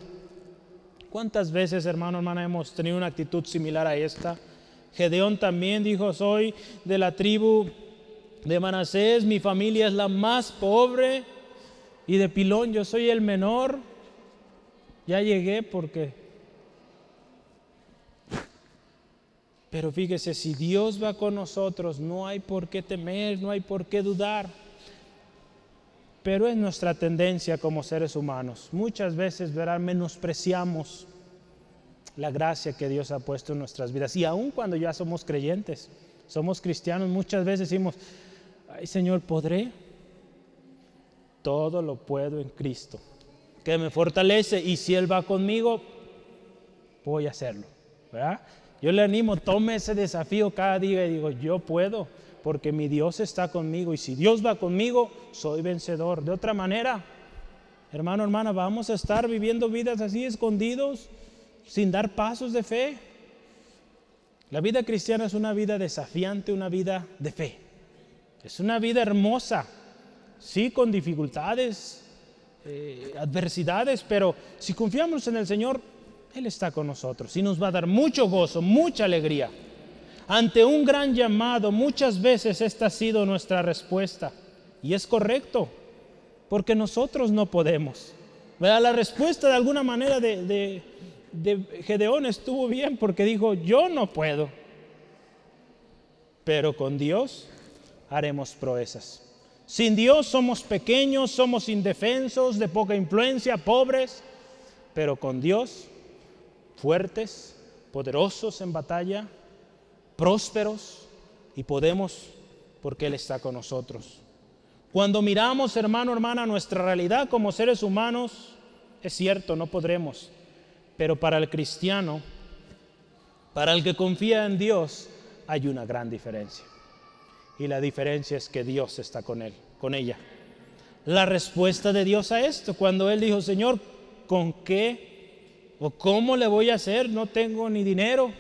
¿Cuántas veces, hermano, hermana, hemos tenido una actitud similar a esta? Gedeón también dijo, soy de la tribu de Manasés, mi familia es la más pobre y de Pilón yo soy el menor. Ya llegué porque... Pero fíjese, si Dios va con nosotros, no hay por qué temer, no hay por qué dudar. Pero es nuestra tendencia como seres humanos. Muchas veces, verán, menospreciamos la gracia que Dios ha puesto en nuestras vidas. Y aun cuando ya somos creyentes, somos cristianos, muchas veces decimos, ay Señor, ¿podré? Todo lo puedo en Cristo, que me fortalece y si Él va conmigo, voy a hacerlo. Yo le animo, tome ese desafío cada día y digo, yo puedo, porque mi Dios está conmigo y si Dios va conmigo, soy vencedor. De otra manera, hermano, hermana, vamos a estar viviendo vidas así escondidos, sin dar pasos de fe. La vida cristiana es una vida desafiante, una vida de fe. Es una vida hermosa, sí, con dificultades, eh, adversidades, pero si confiamos en el Señor, Él está con nosotros y nos va a dar mucho gozo, mucha alegría. Ante un gran llamado, muchas veces esta ha sido nuestra respuesta. Y es correcto, porque nosotros no podemos. La respuesta de alguna manera de Gedeón estuvo bien porque dijo, yo no puedo. Pero con Dios haremos proezas. Sin Dios somos pequeños, somos indefensos, de poca influencia, pobres, pero con Dios fuertes, poderosos en batalla, prósperos y podemos porque Él está con nosotros. Cuando miramos, hermano, hermana, nuestra realidad como seres humanos, es cierto, no podremos, pero para el cristiano, para el que confía en Dios, hay una gran diferencia y la diferencia es que Dios está con él, con ella. La respuesta de Dios a esto, cuando él dijo, Señor, ¿con qué o cómo le voy a hacer? No tengo ni dinero.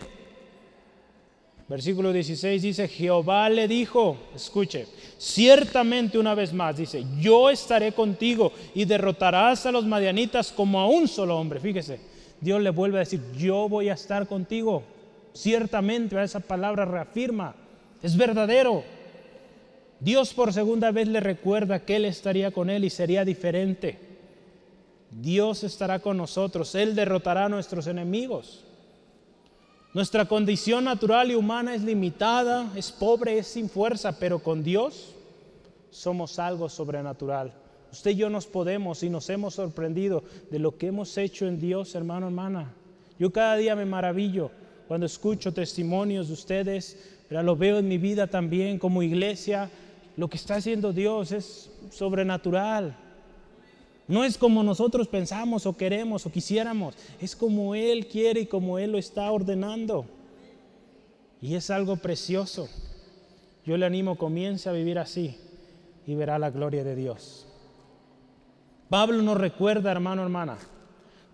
Versículo 16 dice, Jehová le dijo, escuche, ciertamente una vez más, dice, yo estaré contigo y derrotarás a los madianitas como a un solo hombre. Fíjese, Dios le vuelve a decir, yo voy a estar contigo. Ciertamente, esa palabra reafirma, es verdadero. Dios por segunda vez le recuerda que Él estaría con Él y sería diferente. Dios estará con nosotros, Él derrotará a nuestros enemigos. Nuestra condición natural y humana es limitada, es pobre, es sin fuerza, pero con Dios somos algo sobrenatural. Usted y yo nos podemos y nos hemos sorprendido de lo que hemos hecho en Dios, hermano, hermana. Yo cada día me maravillo cuando escucho testimonios de ustedes, pero lo veo en mi vida también como iglesia. Lo que está haciendo Dios es sobrenatural. No es como nosotros pensamos o queremos o quisiéramos, es como Él quiere y como Él lo está ordenando. Y es algo precioso. Yo le animo, comience a vivir así y verá la gloria de Dios. Pablo nos recuerda, hermano, hermana,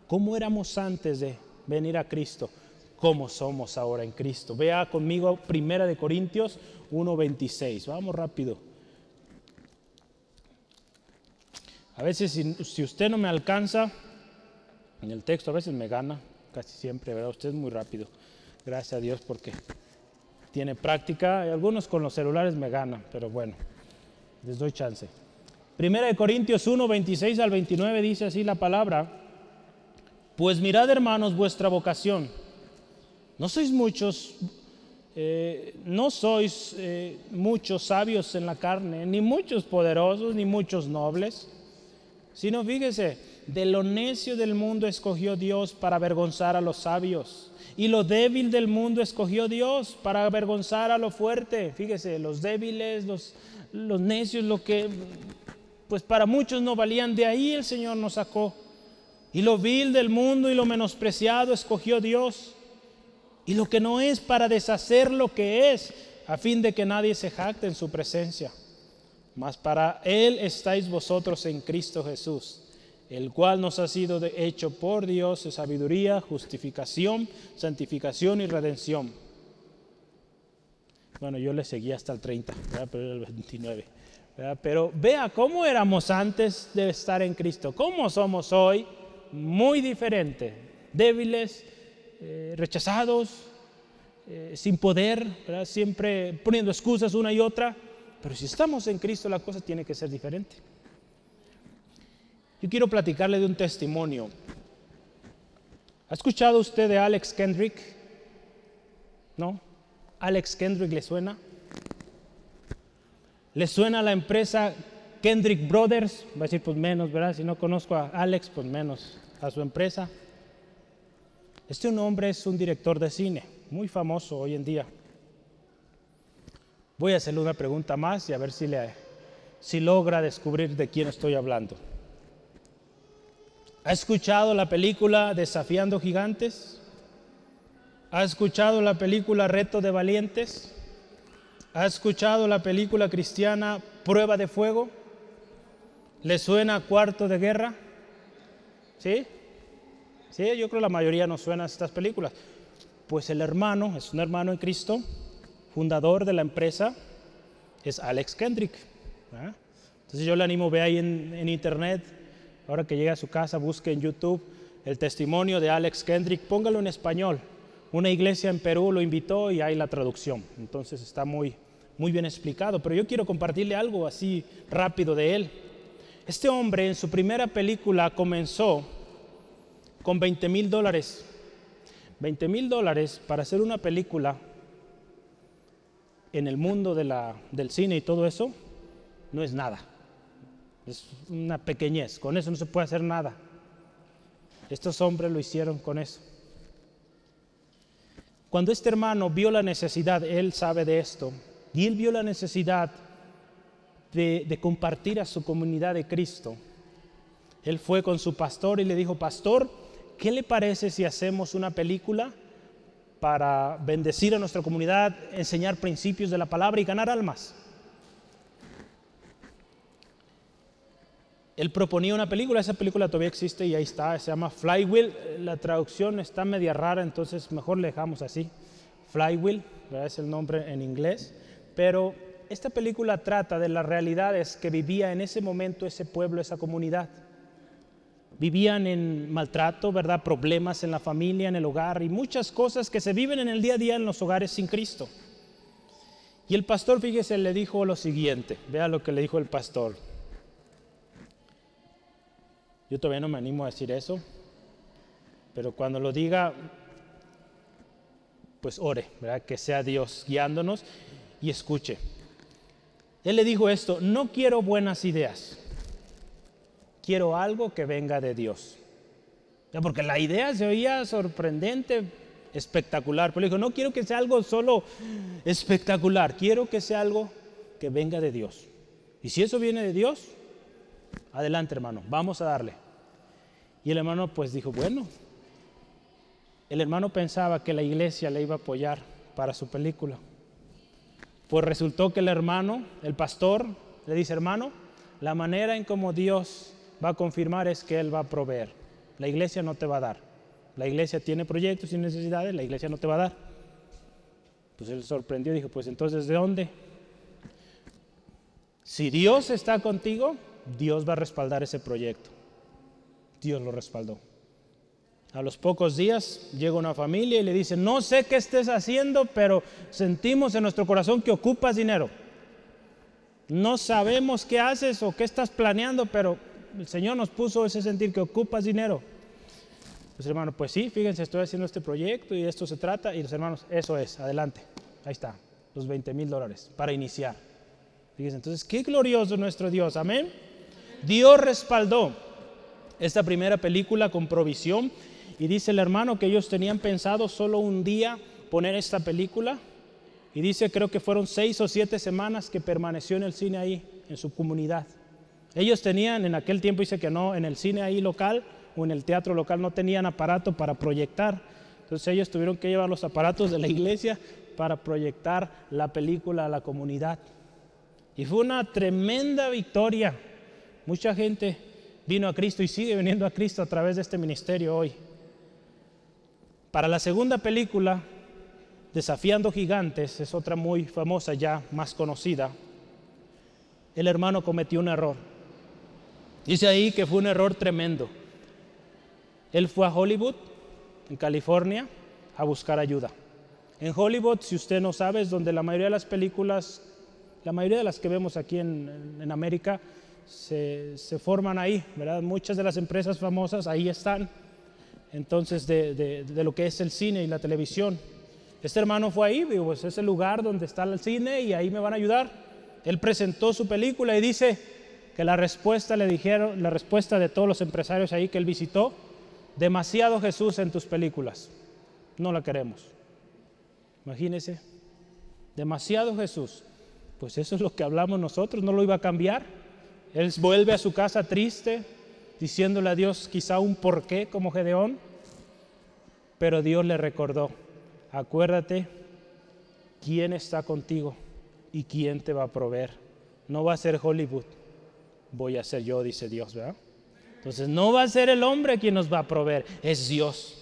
cómo éramos antes de venir a Cristo, cómo somos ahora en Cristo. Vea conmigo Primera de Corintios 1:26. Vamos rápido. A veces si, usted no me alcanza en el texto, a veces me gana, casi siempre, ¿verdad? Usted es muy rápido. Gracias a Dios porque tiene práctica. Algunos con los celulares me ganan, pero bueno, les doy chance. Primera de Corintios 1, 26 al 29 dice así la palabra. Pues mirad hermanos vuestra vocación. No sois muchos, eh, no sois eh, muchos sabios en la carne, ni muchos poderosos, ni muchos nobles Sino fíjese, de lo necio del mundo escogió Dios para avergonzar a los sabios. Y lo débil del mundo escogió Dios para avergonzar a lo fuerte. Fíjese, los débiles, los, los necios, lo que pues para muchos no valían, de ahí el Señor nos sacó. Y lo vil del mundo y lo menospreciado escogió Dios. Y lo que no es para deshacer lo que es, a fin de que nadie se jacte en su presencia. Mas para Él estáis vosotros en Cristo Jesús, el cual nos ha sido hecho por Dios de sabiduría, justificación, santificación y redención. Bueno, yo le seguí hasta el 30, pero el 29. Pero vea cómo éramos antes de estar en Cristo, cómo somos hoy, muy diferente, débiles, eh, rechazados, eh, sin poder, siempre poniendo excusas una y otra. Pero si estamos en Cristo, la cosa tiene que ser diferente. Yo quiero platicarle de un testimonio. ¿Ha escuchado usted de Alex Kendrick? ¿No? ¿Alex Kendrick le suena? ¿Le suena a la empresa Kendrick Brothers? Va a decir, pues menos, ¿verdad? Si no conozco a Alex, pues menos a su empresa. Este hombre es un director de cine, muy famoso hoy en día. Voy a hacerle una pregunta más y a ver si, le, si logra descubrir de quién estoy hablando. ¿Ha escuchado la película Desafiando Gigantes? ¿Ha escuchado la película Reto de Valientes? ¿Ha escuchado la película cristiana Prueba de Fuego? ¿Le suena Cuarto de Guerra? ¿Sí? Sí, yo creo que la mayoría nos suena a estas películas. Pues el hermano, es un hermano en Cristo, fundador de la empresa es Alex Kendrick. Entonces yo le animo, ve ahí en, internet, ahora que llegue a su casa, busque en YouTube el testimonio de Alex Kendrick, póngalo en español. Una iglesia en Perú lo invitó y hay la traducción. Entonces está muy, muy bien explicado. Pero yo quiero compartirle algo así rápido de él. Este hombre en su primera película comenzó con 20 mil dólares. 20 mil dólares para hacer una película en el mundo del cine y todo eso, no es nada. Es una pequeñez, con eso no se puede hacer nada. Estos hombres lo hicieron con eso. Cuando este hermano vio la necesidad, él sabe de esto, y él vio la necesidad de, compartir a su comunidad de Cristo, él fue con su pastor y le dijo, pastor, ¿qué le parece si hacemos una película para bendecir a nuestra comunidad, enseñar principios de la palabra y ganar almas. Él proponía una película, esa película todavía existe y ahí está, se llama Flywheel. La traducción está media rara, entonces mejor le dejamos así, Flywheel. es el nombre en inglés, pero esta película trata de las realidades que vivía en ese momento ese pueblo, esa comunidad. Vivían en maltrato, ¿verdad? Problemas en la familia, en el hogar y muchas cosas que se viven en el día a día en los hogares sin Cristo. Y el pastor, fíjese, le dijo lo siguiente, vea lo que le dijo el pastor. Yo todavía no me animo a decir eso, pero cuando lo diga, pues ore, ¿verdad? Que sea Dios guiándonos y escuche. Él le dijo esto, no quiero buenas ideas, quiero algo que venga de Dios. Porque la idea se oía sorprendente, espectacular, pero dijo, no quiero que sea algo solo espectacular, quiero que sea algo que venga de Dios. Y si eso viene de Dios, adelante hermano, vamos a darle. Y el hermano pues dijo, bueno, el hermano pensaba que la iglesia le iba a apoyar para su película. Pues resultó que el hermano, el pastor, le dice, hermano, la manera en cómo Dios va a confirmar es que Él va a proveer. La iglesia no te va a dar. La iglesia tiene proyectos y necesidades, la iglesia no te va a dar. Pues él sorprendió y dijo, pues entonces, ¿de dónde? Si Dios está contigo, Dios va a respaldar ese proyecto. Dios lo respaldó. A los pocos días llega una familia y le dice, no sé qué estés haciendo, pero sentimos en nuestro corazón que ocupas dinero. No sabemos qué haces o qué estás planeando, pero el Señor nos puso ese sentir que ocupas dinero. Los hermanos, pues sí, fíjense, estoy haciendo este proyecto y esto se trata. Y los hermanos, eso es, adelante. Ahí está, los 20 mil dólares para iniciar. Fíjense, entonces, qué glorioso nuestro Dios, amén. Dios respaldó esta primera película con provisión y dice el hermano que ellos tenían pensado solo un día poner esta película. Y dice, creo que fueron seis o siete semanas que permaneció en el cine ahí, en su comunidad. Ellos tenían, en aquel tiempo dice que no, en el cine ahí local o en el teatro local no tenían aparato para proyectar. Entonces ellos tuvieron que llevar los aparatos de la iglesia para proyectar la película a la comunidad. Y fue una tremenda victoria. Mucha gente vino a Cristo y sigue viniendo a Cristo a través de este ministerio hoy. Para la segunda película, Desafiando Gigantes, es otra muy famosa ya, más conocida, el hermano cometió un error. Dice ahí que fue un error tremendo. Él fue a Hollywood, en California, a buscar ayuda. En Hollywood, si usted no sabe, es donde la mayoría de las películas, la mayoría de las que vemos aquí en, América, se, forman ahí, ¿verdad? Muchas de las empresas famosas ahí están entonces de, lo que es el cine y la televisión. Este hermano fue ahí, digo, pues es el lugar donde está el cine y ahí me van a ayudar. Él presentó su película y dice que la respuesta le dijeron, la respuesta de todos los empresarios ahí que él visitó, demasiado Jesús en tus películas, no la queremos. Imagínese, demasiado Jesús. Pues eso es lo que hablamos nosotros, no lo iba a cambiar. Él vuelve a su casa triste, diciéndole a Dios quizá un porqué como Gedeón, pero Dios le recordó, acuérdate quién está contigo y quién te va a proveer. No va a ser Hollywood, voy a ser yo, dice Dios, ¿verdad? Entonces no va a ser el hombre quien nos va a proveer, es Dios.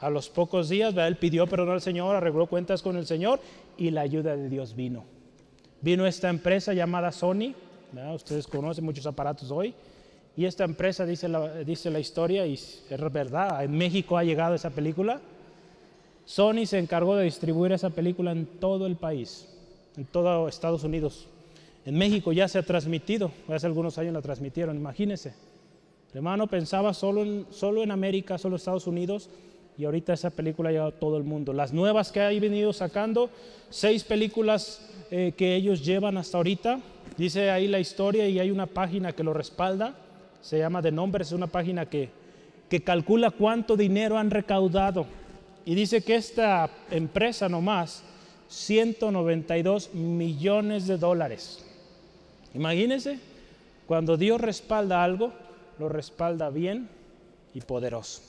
A los pocos días, ¿verdad? él pidió perdón al Señor, arregló cuentas con el Señor y la ayuda de Dios vino. Vino esta empresa llamada Sony, ¿verdad? ustedes conocen muchos aparatos hoy, y esta empresa, dice la, dice la historia, y es verdad, en México ha llegado esa película. Sony se encargó de distribuir esa película en todo el país, en todo Estados Unidos. En México ya se ha transmitido, hace algunos años la transmitieron, imagínense. Hermano pensaba solo en, solo en América, solo en Estados Unidos, y ahorita esa película ha llegado a todo el mundo. Las nuevas que ha venido sacando, seis películas eh, que ellos llevan hasta ahorita, dice ahí la historia y hay una página que lo respalda se llama The Numbers, es una página que, que calcula cuánto dinero han recaudado. Y dice que esta empresa nomás, 192 millones de dólares. Imagínense, cuando Dios respalda algo, lo respalda bien y poderoso.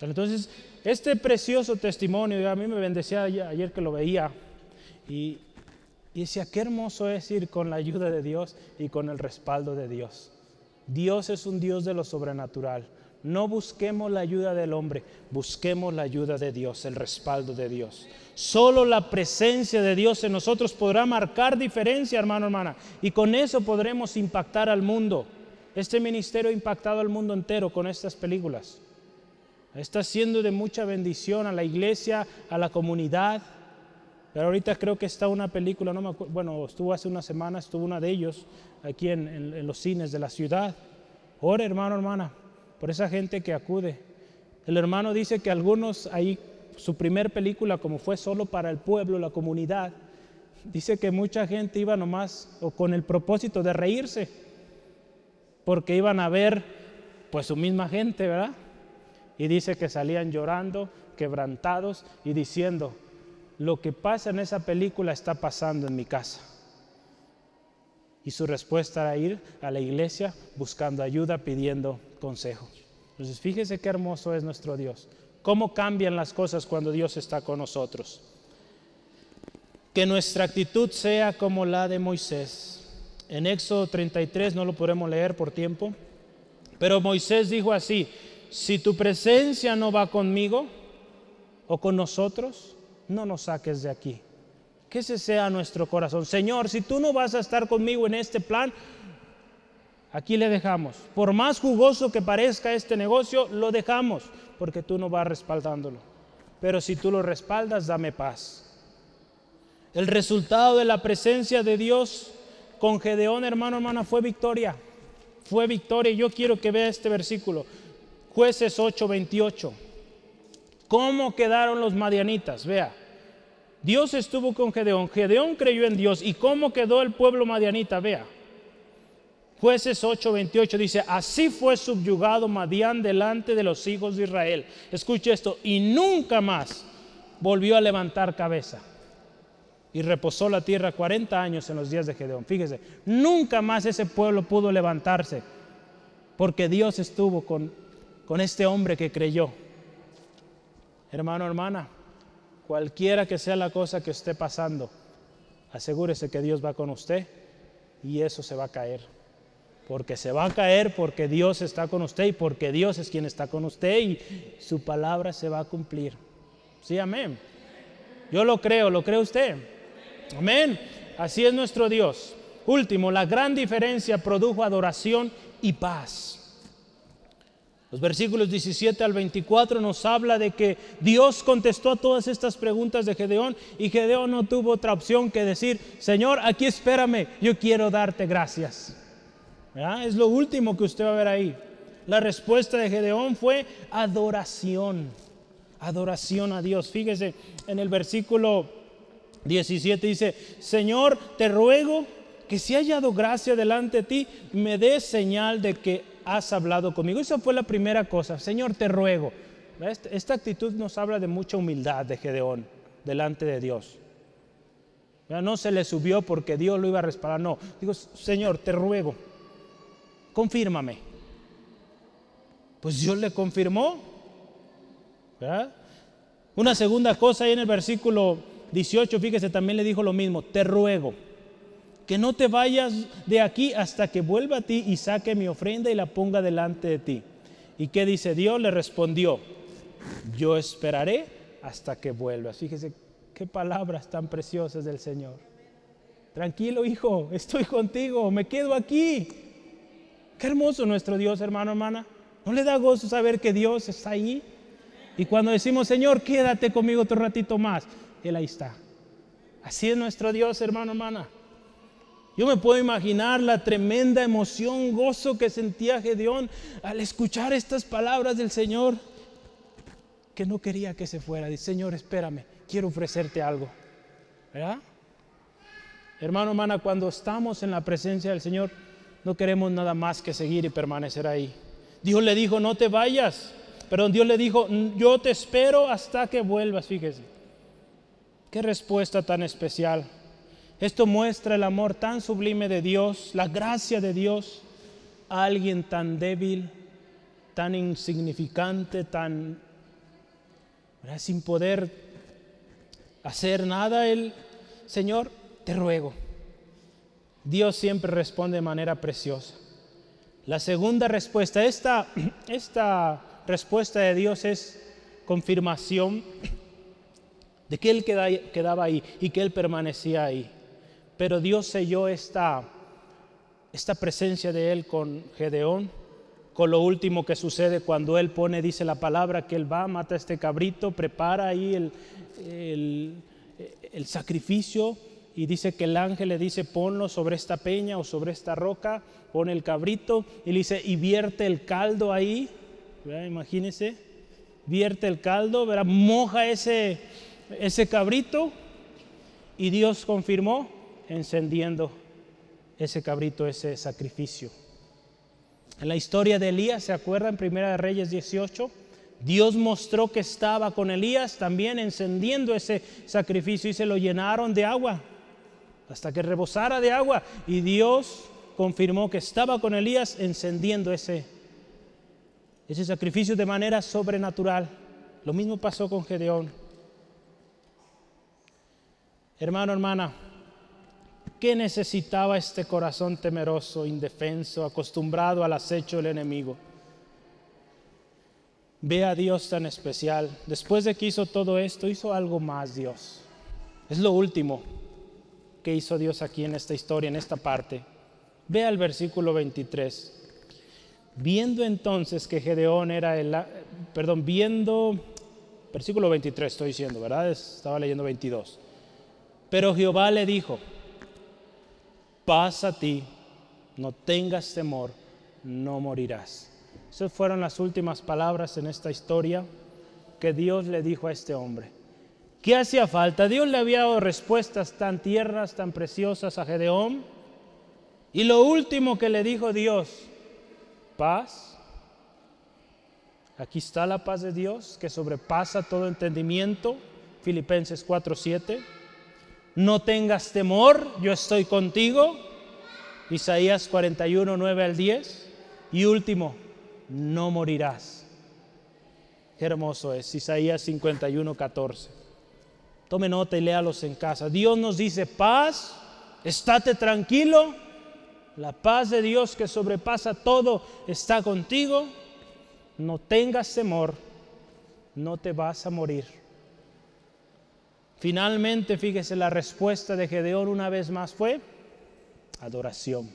Entonces, este precioso testimonio, a mí me bendecía ayer que lo veía y, y decía, qué hermoso es ir con la ayuda de Dios y con el respaldo de Dios. Dios es un Dios de lo sobrenatural. No busquemos la ayuda del hombre, busquemos la ayuda de Dios, el respaldo de Dios. Solo la presencia de Dios en nosotros podrá marcar diferencia, hermano, hermana. Y con eso podremos impactar al mundo. Este ministerio ha impactado al mundo entero con estas películas. Está siendo de mucha bendición a la iglesia, a la comunidad. Pero ahorita creo que está una película, no me bueno, estuvo hace una semana, estuvo una de ellos aquí en, en los cines de la ciudad. Ora, hermano, hermana, por esa gente que acude. El hermano dice que algunos ahí, su primer película, como fue solo para el pueblo, la comunidad, dice que mucha gente iba nomás o con el propósito de reírse, porque iban a ver pues su misma gente, ¿verdad? Y dice que salían llorando, quebrantados y diciendo, lo que pasa en esa película está pasando en mi casa. Y su respuesta era ir a la iglesia buscando ayuda, pidiendo consejo. Entonces, fíjese qué hermoso es nuestro Dios. Cómo cambian las cosas cuando Dios está con nosotros. Que nuestra actitud sea como la de Moisés. En Éxodo 33 no lo podemos leer por tiempo, pero Moisés dijo así, si tu presencia no va conmigo o con nosotros, no nos saques de aquí que ese sea nuestro corazón. Señor, si tú no vas a estar conmigo en este plan, aquí le dejamos. Por más jugoso que parezca este negocio, lo dejamos, porque tú no vas respaldándolo. Pero si tú lo respaldas, dame paz. El resultado de la presencia de Dios con Gedeón, hermano, hermana, fue victoria. Fue victoria. Yo quiero que vea este versículo. Jueces 8:28. ¿Cómo quedaron los madianitas? Vea. Dios estuvo con Gedeón, Gedeón creyó en Dios. ¿Y cómo quedó el pueblo madianita? Vea. Jueces 8:28 dice, así fue subyugado Madián delante de los hijos de Israel. Escuche esto, y nunca más volvió a levantar cabeza. Y reposó la tierra 40 años en los días de Gedeón. Fíjese, nunca más ese pueblo pudo levantarse, porque Dios estuvo con, con este hombre que creyó. Hermano, hermana, Cualquiera que sea la cosa que esté pasando, asegúrese que Dios va con usted y eso se va a caer. Porque se va a caer porque Dios está con usted y porque Dios es quien está con usted y su palabra se va a cumplir. Sí, amén. Yo lo creo, ¿lo cree usted? Amén. Así es nuestro Dios. Último, la gran diferencia produjo adoración y paz. Los versículos 17 al 24 nos habla de que Dios contestó a todas estas preguntas de Gedeón y Gedeón no tuvo otra opción que decir, Señor, aquí espérame, yo quiero darte gracias. Es lo último que usted va a ver ahí. La respuesta de Gedeón fue adoración, adoración a Dios. Fíjese, en el versículo 17 dice, Señor, te ruego que si haya hallado gracia delante de ti, me des señal de que has hablado conmigo. Esa fue la primera cosa. Señor, te ruego. Esta actitud nos habla de mucha humildad de Gedeón delante de Dios. No se le subió porque Dios lo iba a respaldar. No, digo, Señor, te ruego, confírmame. Pues Dios le confirmó. Una segunda cosa ahí en el versículo 18, fíjese, también le dijo lo mismo, te ruego que no te vayas de aquí hasta que vuelva a ti y saque mi ofrenda y la ponga delante de ti. ¿Y qué dice Dios? Le respondió, yo esperaré hasta que vuelvas. Fíjese qué palabras tan preciosas del Señor. Tranquilo, hijo, estoy contigo, me quedo aquí. Qué hermoso nuestro Dios, hermano, hermana. ¿No le da gozo saber que Dios está ahí? Y cuando decimos, Señor, quédate conmigo otro ratito más, Él ahí está. Así es nuestro Dios, hermano, hermana. Yo me puedo imaginar la tremenda emoción, gozo que sentía Gedeón al escuchar estas palabras del Señor, que no quería que se fuera. Dice, Señor, espérame, quiero ofrecerte algo. ¿Verdad? Hermano, hermana, cuando estamos en la presencia del Señor, no queremos nada más que seguir y permanecer ahí. Dios le dijo, no te vayas. Perdón, Dios le dijo, yo te espero hasta que vuelvas. Fíjese. Qué respuesta tan especial. Esto muestra el amor tan sublime de Dios, la gracia de Dios a alguien tan débil, tan insignificante, tan sin poder hacer nada. El Señor, te ruego. Dios siempre responde de manera preciosa. La segunda respuesta, esta, [clears throat] esta respuesta de Dios es confirmación de que Él quedaba ahí y que Él permanecía ahí. Pero Dios selló esta, esta presencia de Él con Gedeón, con lo último que sucede cuando Él pone, dice la palabra, que Él va, mata a este cabrito, prepara ahí el, el, el sacrificio y dice que el ángel le dice ponlo sobre esta peña o sobre esta roca, pone el cabrito y le dice y vierte el caldo ahí, imagínense, vierte el caldo, ¿verdad? moja ese, ese cabrito y Dios confirmó encendiendo ese cabrito, ese sacrificio. En la historia de Elías, ¿se acuerdan? En Primera de Reyes 18, Dios mostró que estaba con Elías también encendiendo ese sacrificio y se lo llenaron de agua hasta que rebosara de agua. Y Dios confirmó que estaba con Elías encendiendo ese, ese sacrificio de manera sobrenatural. Lo mismo pasó con Gedeón. Hermano, hermana, ¿qué necesitaba este corazón temeroso, indefenso, acostumbrado al acecho del enemigo? Ve a Dios tan especial. Después de que hizo todo esto, hizo algo más Dios. Es lo último hizo Dios aquí en esta historia, en esta parte. Vea el versículo 23. Viendo entonces que Gedeón era el, perdón, viendo, versículo 23 estoy diciendo, ¿verdad? Estaba leyendo 22. Pero Jehová le dijo, pasa a ti, no tengas temor, no morirás. Esas fueron las últimas palabras en esta historia que Dios le dijo a este hombre. ¿Qué hacía falta? Dios le había dado respuestas tan tiernas, tan preciosas a Gedeón. Y lo último que le dijo Dios, paz. Aquí está la paz de Dios que sobrepasa todo entendimiento. Filipenses 4:7. No tengas temor, yo estoy contigo. Isaías 41, 9 al 10. Y último, no morirás. Hermoso es. Isaías 51, 14. Tome nota y léalos en casa. Dios nos dice paz, estate tranquilo. La paz de Dios que sobrepasa todo está contigo. No tengas temor, no te vas a morir. Finalmente, fíjese, la respuesta de Gedeón una vez más fue adoración.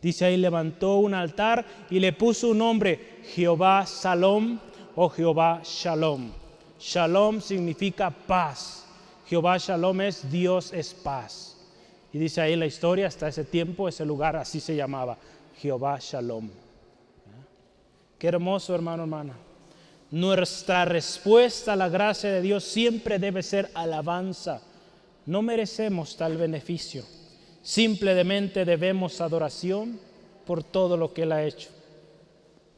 Dice ahí, levantó un altar y le puso un nombre, Jehová Salom o Jehová Shalom. Shalom significa paz. Jehová Shalom es Dios es paz. Y dice ahí la historia, hasta ese tiempo, ese lugar así se llamaba, Jehová Shalom. Qué hermoso, hermano, hermana. Nuestra respuesta a la gracia de Dios siempre debe ser alabanza. No merecemos tal beneficio. Simplemente debemos adoración por todo lo que Él ha hecho.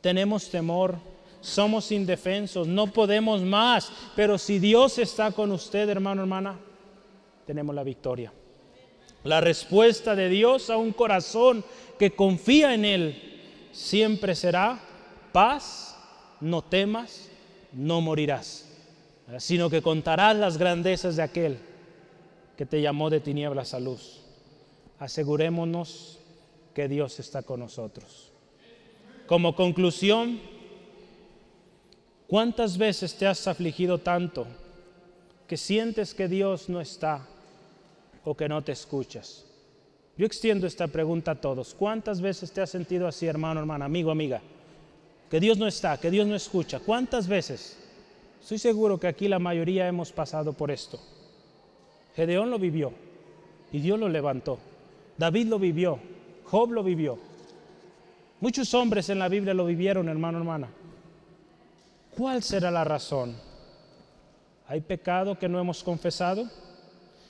Tenemos temor somos indefensos, no podemos más, pero si Dios está con usted, hermano, hermana, tenemos la victoria. La respuesta de Dios a un corazón que confía en Él siempre será paz, no temas, no morirás, sino que contarás las grandezas de aquel que te llamó de tinieblas a luz. Asegurémonos que Dios está con nosotros. Como conclusión, ¿Cuántas veces te has afligido tanto que sientes que Dios no está o que no te escuchas? Yo extiendo esta pregunta a todos. ¿Cuántas veces te has sentido así, hermano, hermana, amigo, amiga? Que Dios no está, que Dios no escucha. ¿Cuántas veces? Estoy seguro que aquí la mayoría hemos pasado por esto. Gedeón lo vivió y Dios lo levantó. David lo vivió, Job lo vivió. Muchos hombres en la Biblia lo vivieron, hermano, hermana. ¿Cuál será la razón? ¿Hay pecado que no hemos confesado?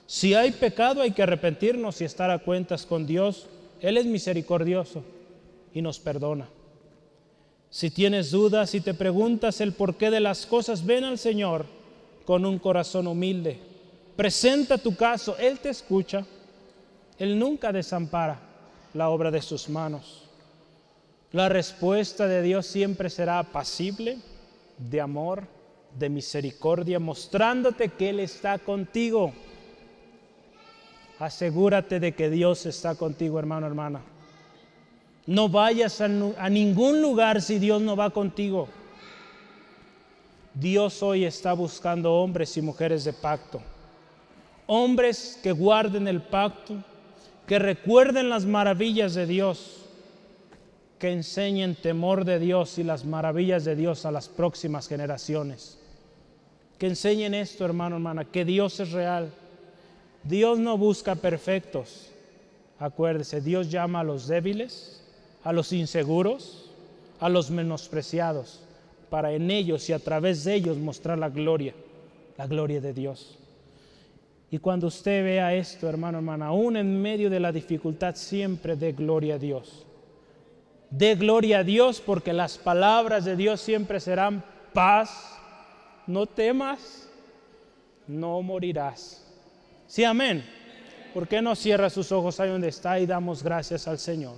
Si hay pecado hay que arrepentirnos y estar a cuentas con Dios. Él es misericordioso y nos perdona. Si tienes dudas y te preguntas el porqué de las cosas, ven al Señor con un corazón humilde. Presenta tu caso, Él te escucha. Él nunca desampara la obra de sus manos. La respuesta de Dios siempre será apacible de amor, de misericordia, mostrándote que Él está contigo. Asegúrate de que Dios está contigo, hermano, hermana. No vayas a, ningún lugar si Dios no va contigo. Dios hoy está buscando hombres y mujeres de pacto. Hombres que guarden el pacto, que recuerden las maravillas de Dios, que enseñen temor de Dios y las maravillas de Dios a las próximas generaciones. Que enseñen esto, hermano, hermana, que Dios es real. Dios no busca perfectos. Acuérdese, Dios llama a los débiles, a los inseguros, a los menospreciados, para en ellos y a través de ellos mostrar la gloria, la gloria de Dios. Y cuando usted vea esto, hermano, hermana, aún en medio de la dificultad, siempre dé gloria a Dios. Dé gloria a Dios porque las palabras de Dios siempre serán paz, no temas, no morirás. Sí, amén. ¿Por qué no cierra sus ojos ahí donde está y damos gracias al Señor?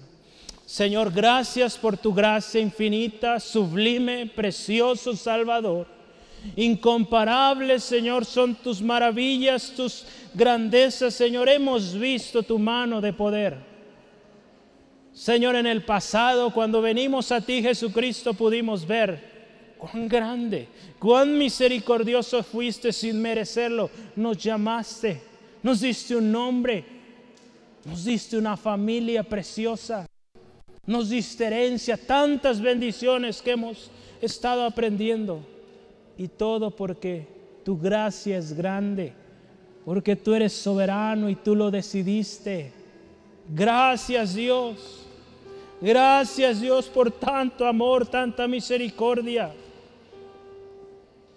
Señor, gracias por tu gracia infinita, sublime, precioso Salvador. Incomparable, Señor, son tus maravillas, tus grandezas, Señor. Hemos visto tu mano de poder. Señor, en el pasado, cuando venimos a ti, Jesucristo, pudimos ver cuán grande, cuán misericordioso fuiste sin merecerlo. Nos llamaste, nos diste un nombre, nos diste una familia preciosa, nos diste herencia, tantas bendiciones que hemos estado aprendiendo. Y todo porque tu gracia es grande, porque tú eres soberano y tú lo decidiste. Gracias Dios. Gracias Dios por tanto amor, tanta misericordia.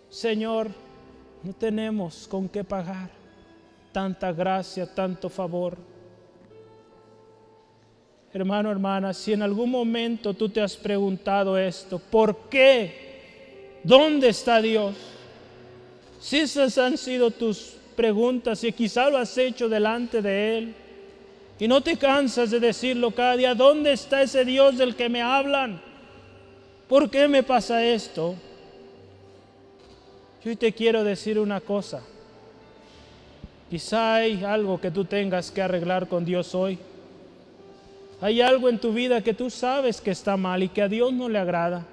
Señor, no tenemos con qué pagar tanta gracia, tanto favor. Hermano, hermana, si en algún momento tú te has preguntado esto, ¿por qué? ¿Dónde está Dios? Si esas han sido tus preguntas y quizá lo has hecho delante de Él y no te cansas de decirlo cada día, ¿dónde está ese Dios del que me hablan? ¿Por qué me pasa esto? Yo te quiero decir una cosa. Quizá hay algo que tú tengas que arreglar con Dios hoy. Hay algo en tu vida que tú sabes que está mal y que a Dios no le agrada.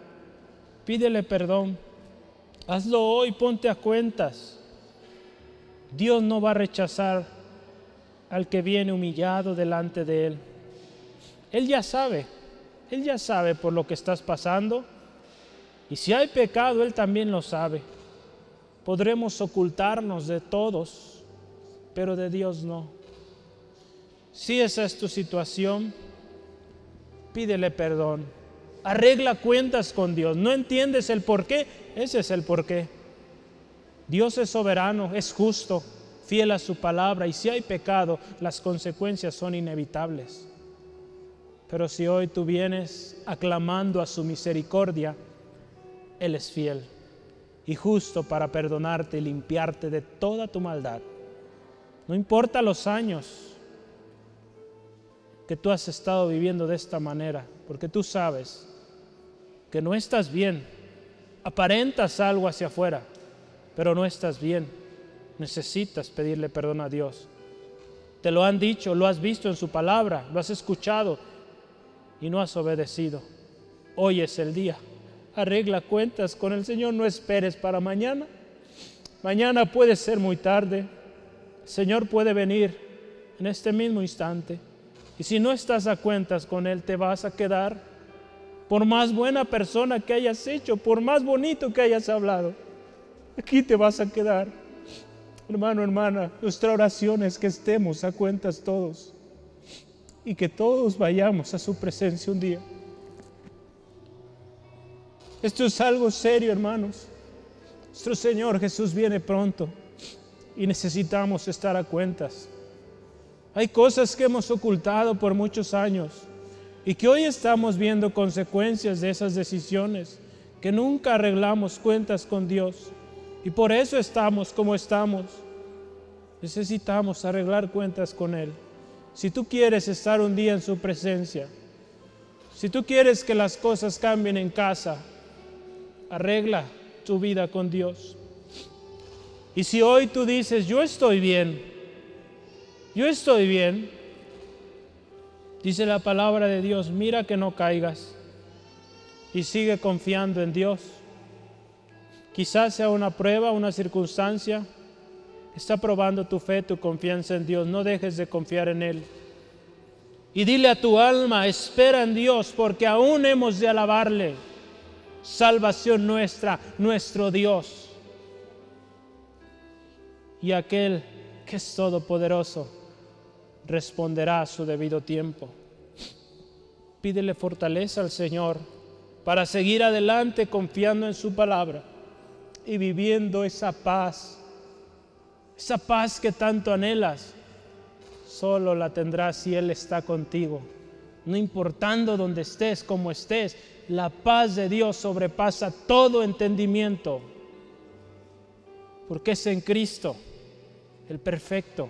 Pídele perdón. Hazlo hoy, ponte a cuentas. Dios no va a rechazar al que viene humillado delante de Él. Él ya sabe, Él ya sabe por lo que estás pasando. Y si hay pecado, Él también lo sabe podremos ocultarnos de todos, pero de Dios no. Si esa es tu situación, pídele perdón. Arregla cuentas con Dios. ¿No entiendes el por qué? Ese es el por qué. Dios es soberano, es justo, fiel a su palabra y si hay pecado, las consecuencias son inevitables. Pero si hoy tú vienes aclamando a su misericordia, Él es fiel y justo para perdonarte y limpiarte de toda tu maldad. No importa los años que tú has estado viviendo de esta manera, porque tú sabes que no estás bien, aparentas algo hacia afuera, pero no estás bien. Necesitas pedirle perdón a Dios. Te lo han dicho, lo has visto en su palabra, lo has escuchado y no has obedecido. Hoy es el día arregla cuentas con el Señor, no esperes para mañana. Mañana puede ser muy tarde. El Señor puede venir en este mismo instante. Y si no estás a cuentas con Él, te vas a quedar. Por más buena persona que hayas hecho, por más bonito que hayas hablado, aquí te vas a quedar. Hermano, hermana, nuestra oración es que estemos a cuentas todos y que todos vayamos a su presencia un día. Esto es algo serio, hermanos. Nuestro Señor Jesús viene pronto y necesitamos estar a cuentas. Hay cosas que hemos ocultado por muchos años y que hoy estamos viendo consecuencias de esas decisiones, que nunca arreglamos cuentas con Dios y por eso estamos como estamos. Necesitamos arreglar cuentas con Él. Si tú quieres estar un día en su presencia, si tú quieres que las cosas cambien en casa, arregla tu vida con Dios. Y si hoy tú dices, yo estoy bien, yo estoy bien, Dice la palabra de Dios, mira que no caigas y sigue confiando en Dios. Quizás sea una prueba, una circunstancia. Está probando tu fe, tu confianza en Dios. No dejes de confiar en Él. Y dile a tu alma, espera en Dios, porque aún hemos de alabarle. Salvación nuestra, nuestro Dios. Y aquel que es todopoderoso responderá a su debido tiempo. Pídele fortaleza al Señor para seguir adelante confiando en su palabra y viviendo esa paz, esa paz que tanto anhelas. Solo la tendrás si Él está contigo. No importando dónde estés, cómo estés, la paz de Dios sobrepasa todo entendimiento. Porque es en Cristo, el perfecto,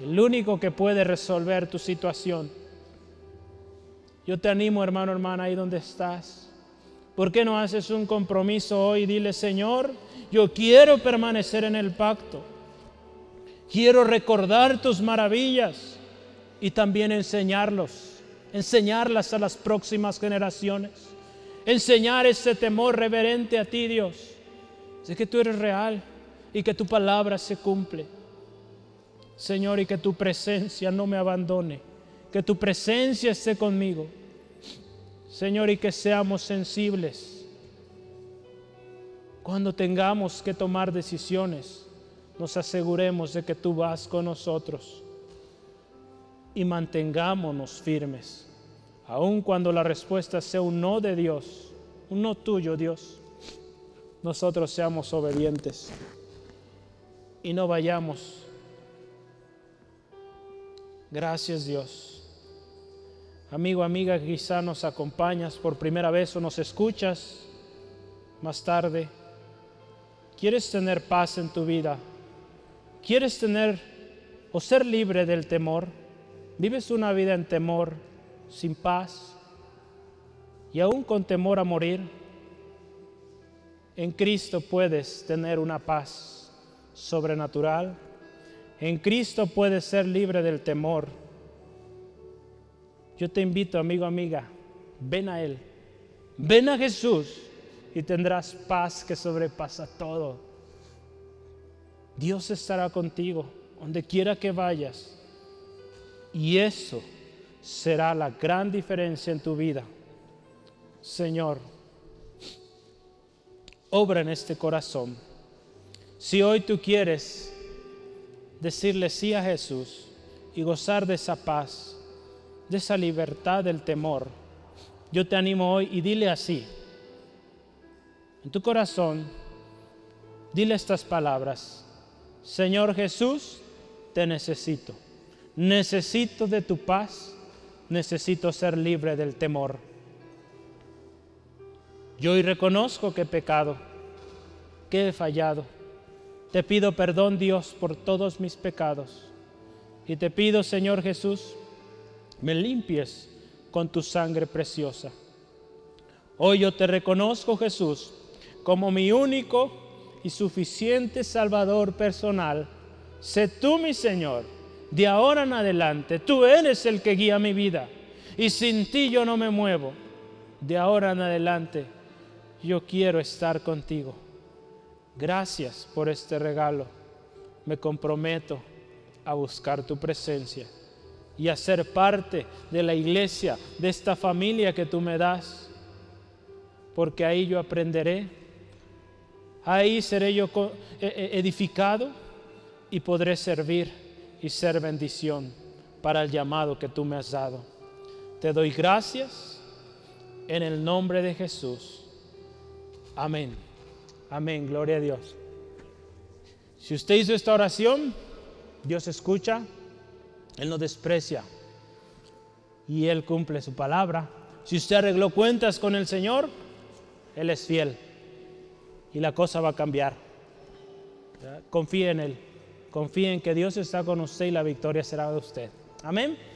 el único que puede resolver tu situación. Yo te animo, hermano, hermana, ahí donde estás. ¿Por qué no haces un compromiso hoy dile, Señor, yo quiero permanecer en el pacto? Quiero recordar tus maravillas y también enseñarlos, enseñarlas a las próximas generaciones. Enseñar ese temor reverente a ti, Dios. Sé que tú eres real y que tu palabra se cumple. Señor, y que tu presencia no me abandone, que tu presencia esté conmigo. Señor, y que seamos sensibles. Cuando tengamos que tomar decisiones, nos aseguremos de que tú vas con nosotros y mantengámonos firmes, aun cuando la respuesta sea un no de Dios, un no tuyo, Dios. Nosotros seamos obedientes y no vayamos Gracias Dios. Amigo, amiga, quizá nos acompañas por primera vez o nos escuchas más tarde. ¿Quieres tener paz en tu vida? ¿Quieres tener o ser libre del temor? ¿Vives una vida en temor, sin paz y aún con temor a morir? En Cristo puedes tener una paz sobrenatural en Cristo puedes ser libre del temor. Yo te invito, amigo, amiga, ven a Él. Ven a Jesús y tendrás paz que sobrepasa todo. Dios estará contigo donde quiera que vayas. Y eso será la gran diferencia en tu vida. Señor, obra en este corazón. Si hoy tú quieres decirle sí a Jesús y gozar de esa paz, de esa libertad del temor, yo te animo hoy y dile así, en tu corazón, dile estas palabras, Señor Jesús, te necesito, necesito de tu paz, necesito ser libre del temor. Yo hoy reconozco que he pecado, que he fallado. Te pido perdón, Dios, por todos mis pecados. Y te pido, Señor Jesús, me limpies con tu sangre preciosa. Hoy yo te reconozco, Jesús, como mi único y suficiente Salvador personal. Sé tú mi Señor. De ahora en adelante, tú eres el que guía mi vida. Y sin ti yo no me muevo. De ahora en adelante, yo quiero estar contigo. Gracias por este regalo. Me comprometo a buscar tu presencia y a ser parte de la iglesia, de esta familia que tú me das, porque ahí yo aprenderé, ahí seré yo e, e, edificado y podré servir y ser bendición para el llamado que tú me has dado. Te doy gracias en el nombre de Jesús. Amén. Amén, gloria a Dios. Si usted hizo esta oración, Dios escucha, Él no desprecia y Él cumple su palabra. Si usted arregló cuentas con el Señor, Él es fiel y la cosa va a cambiar. Confíe en Él, confíe en que Dios está con usted y la victoria será de usted. Amén.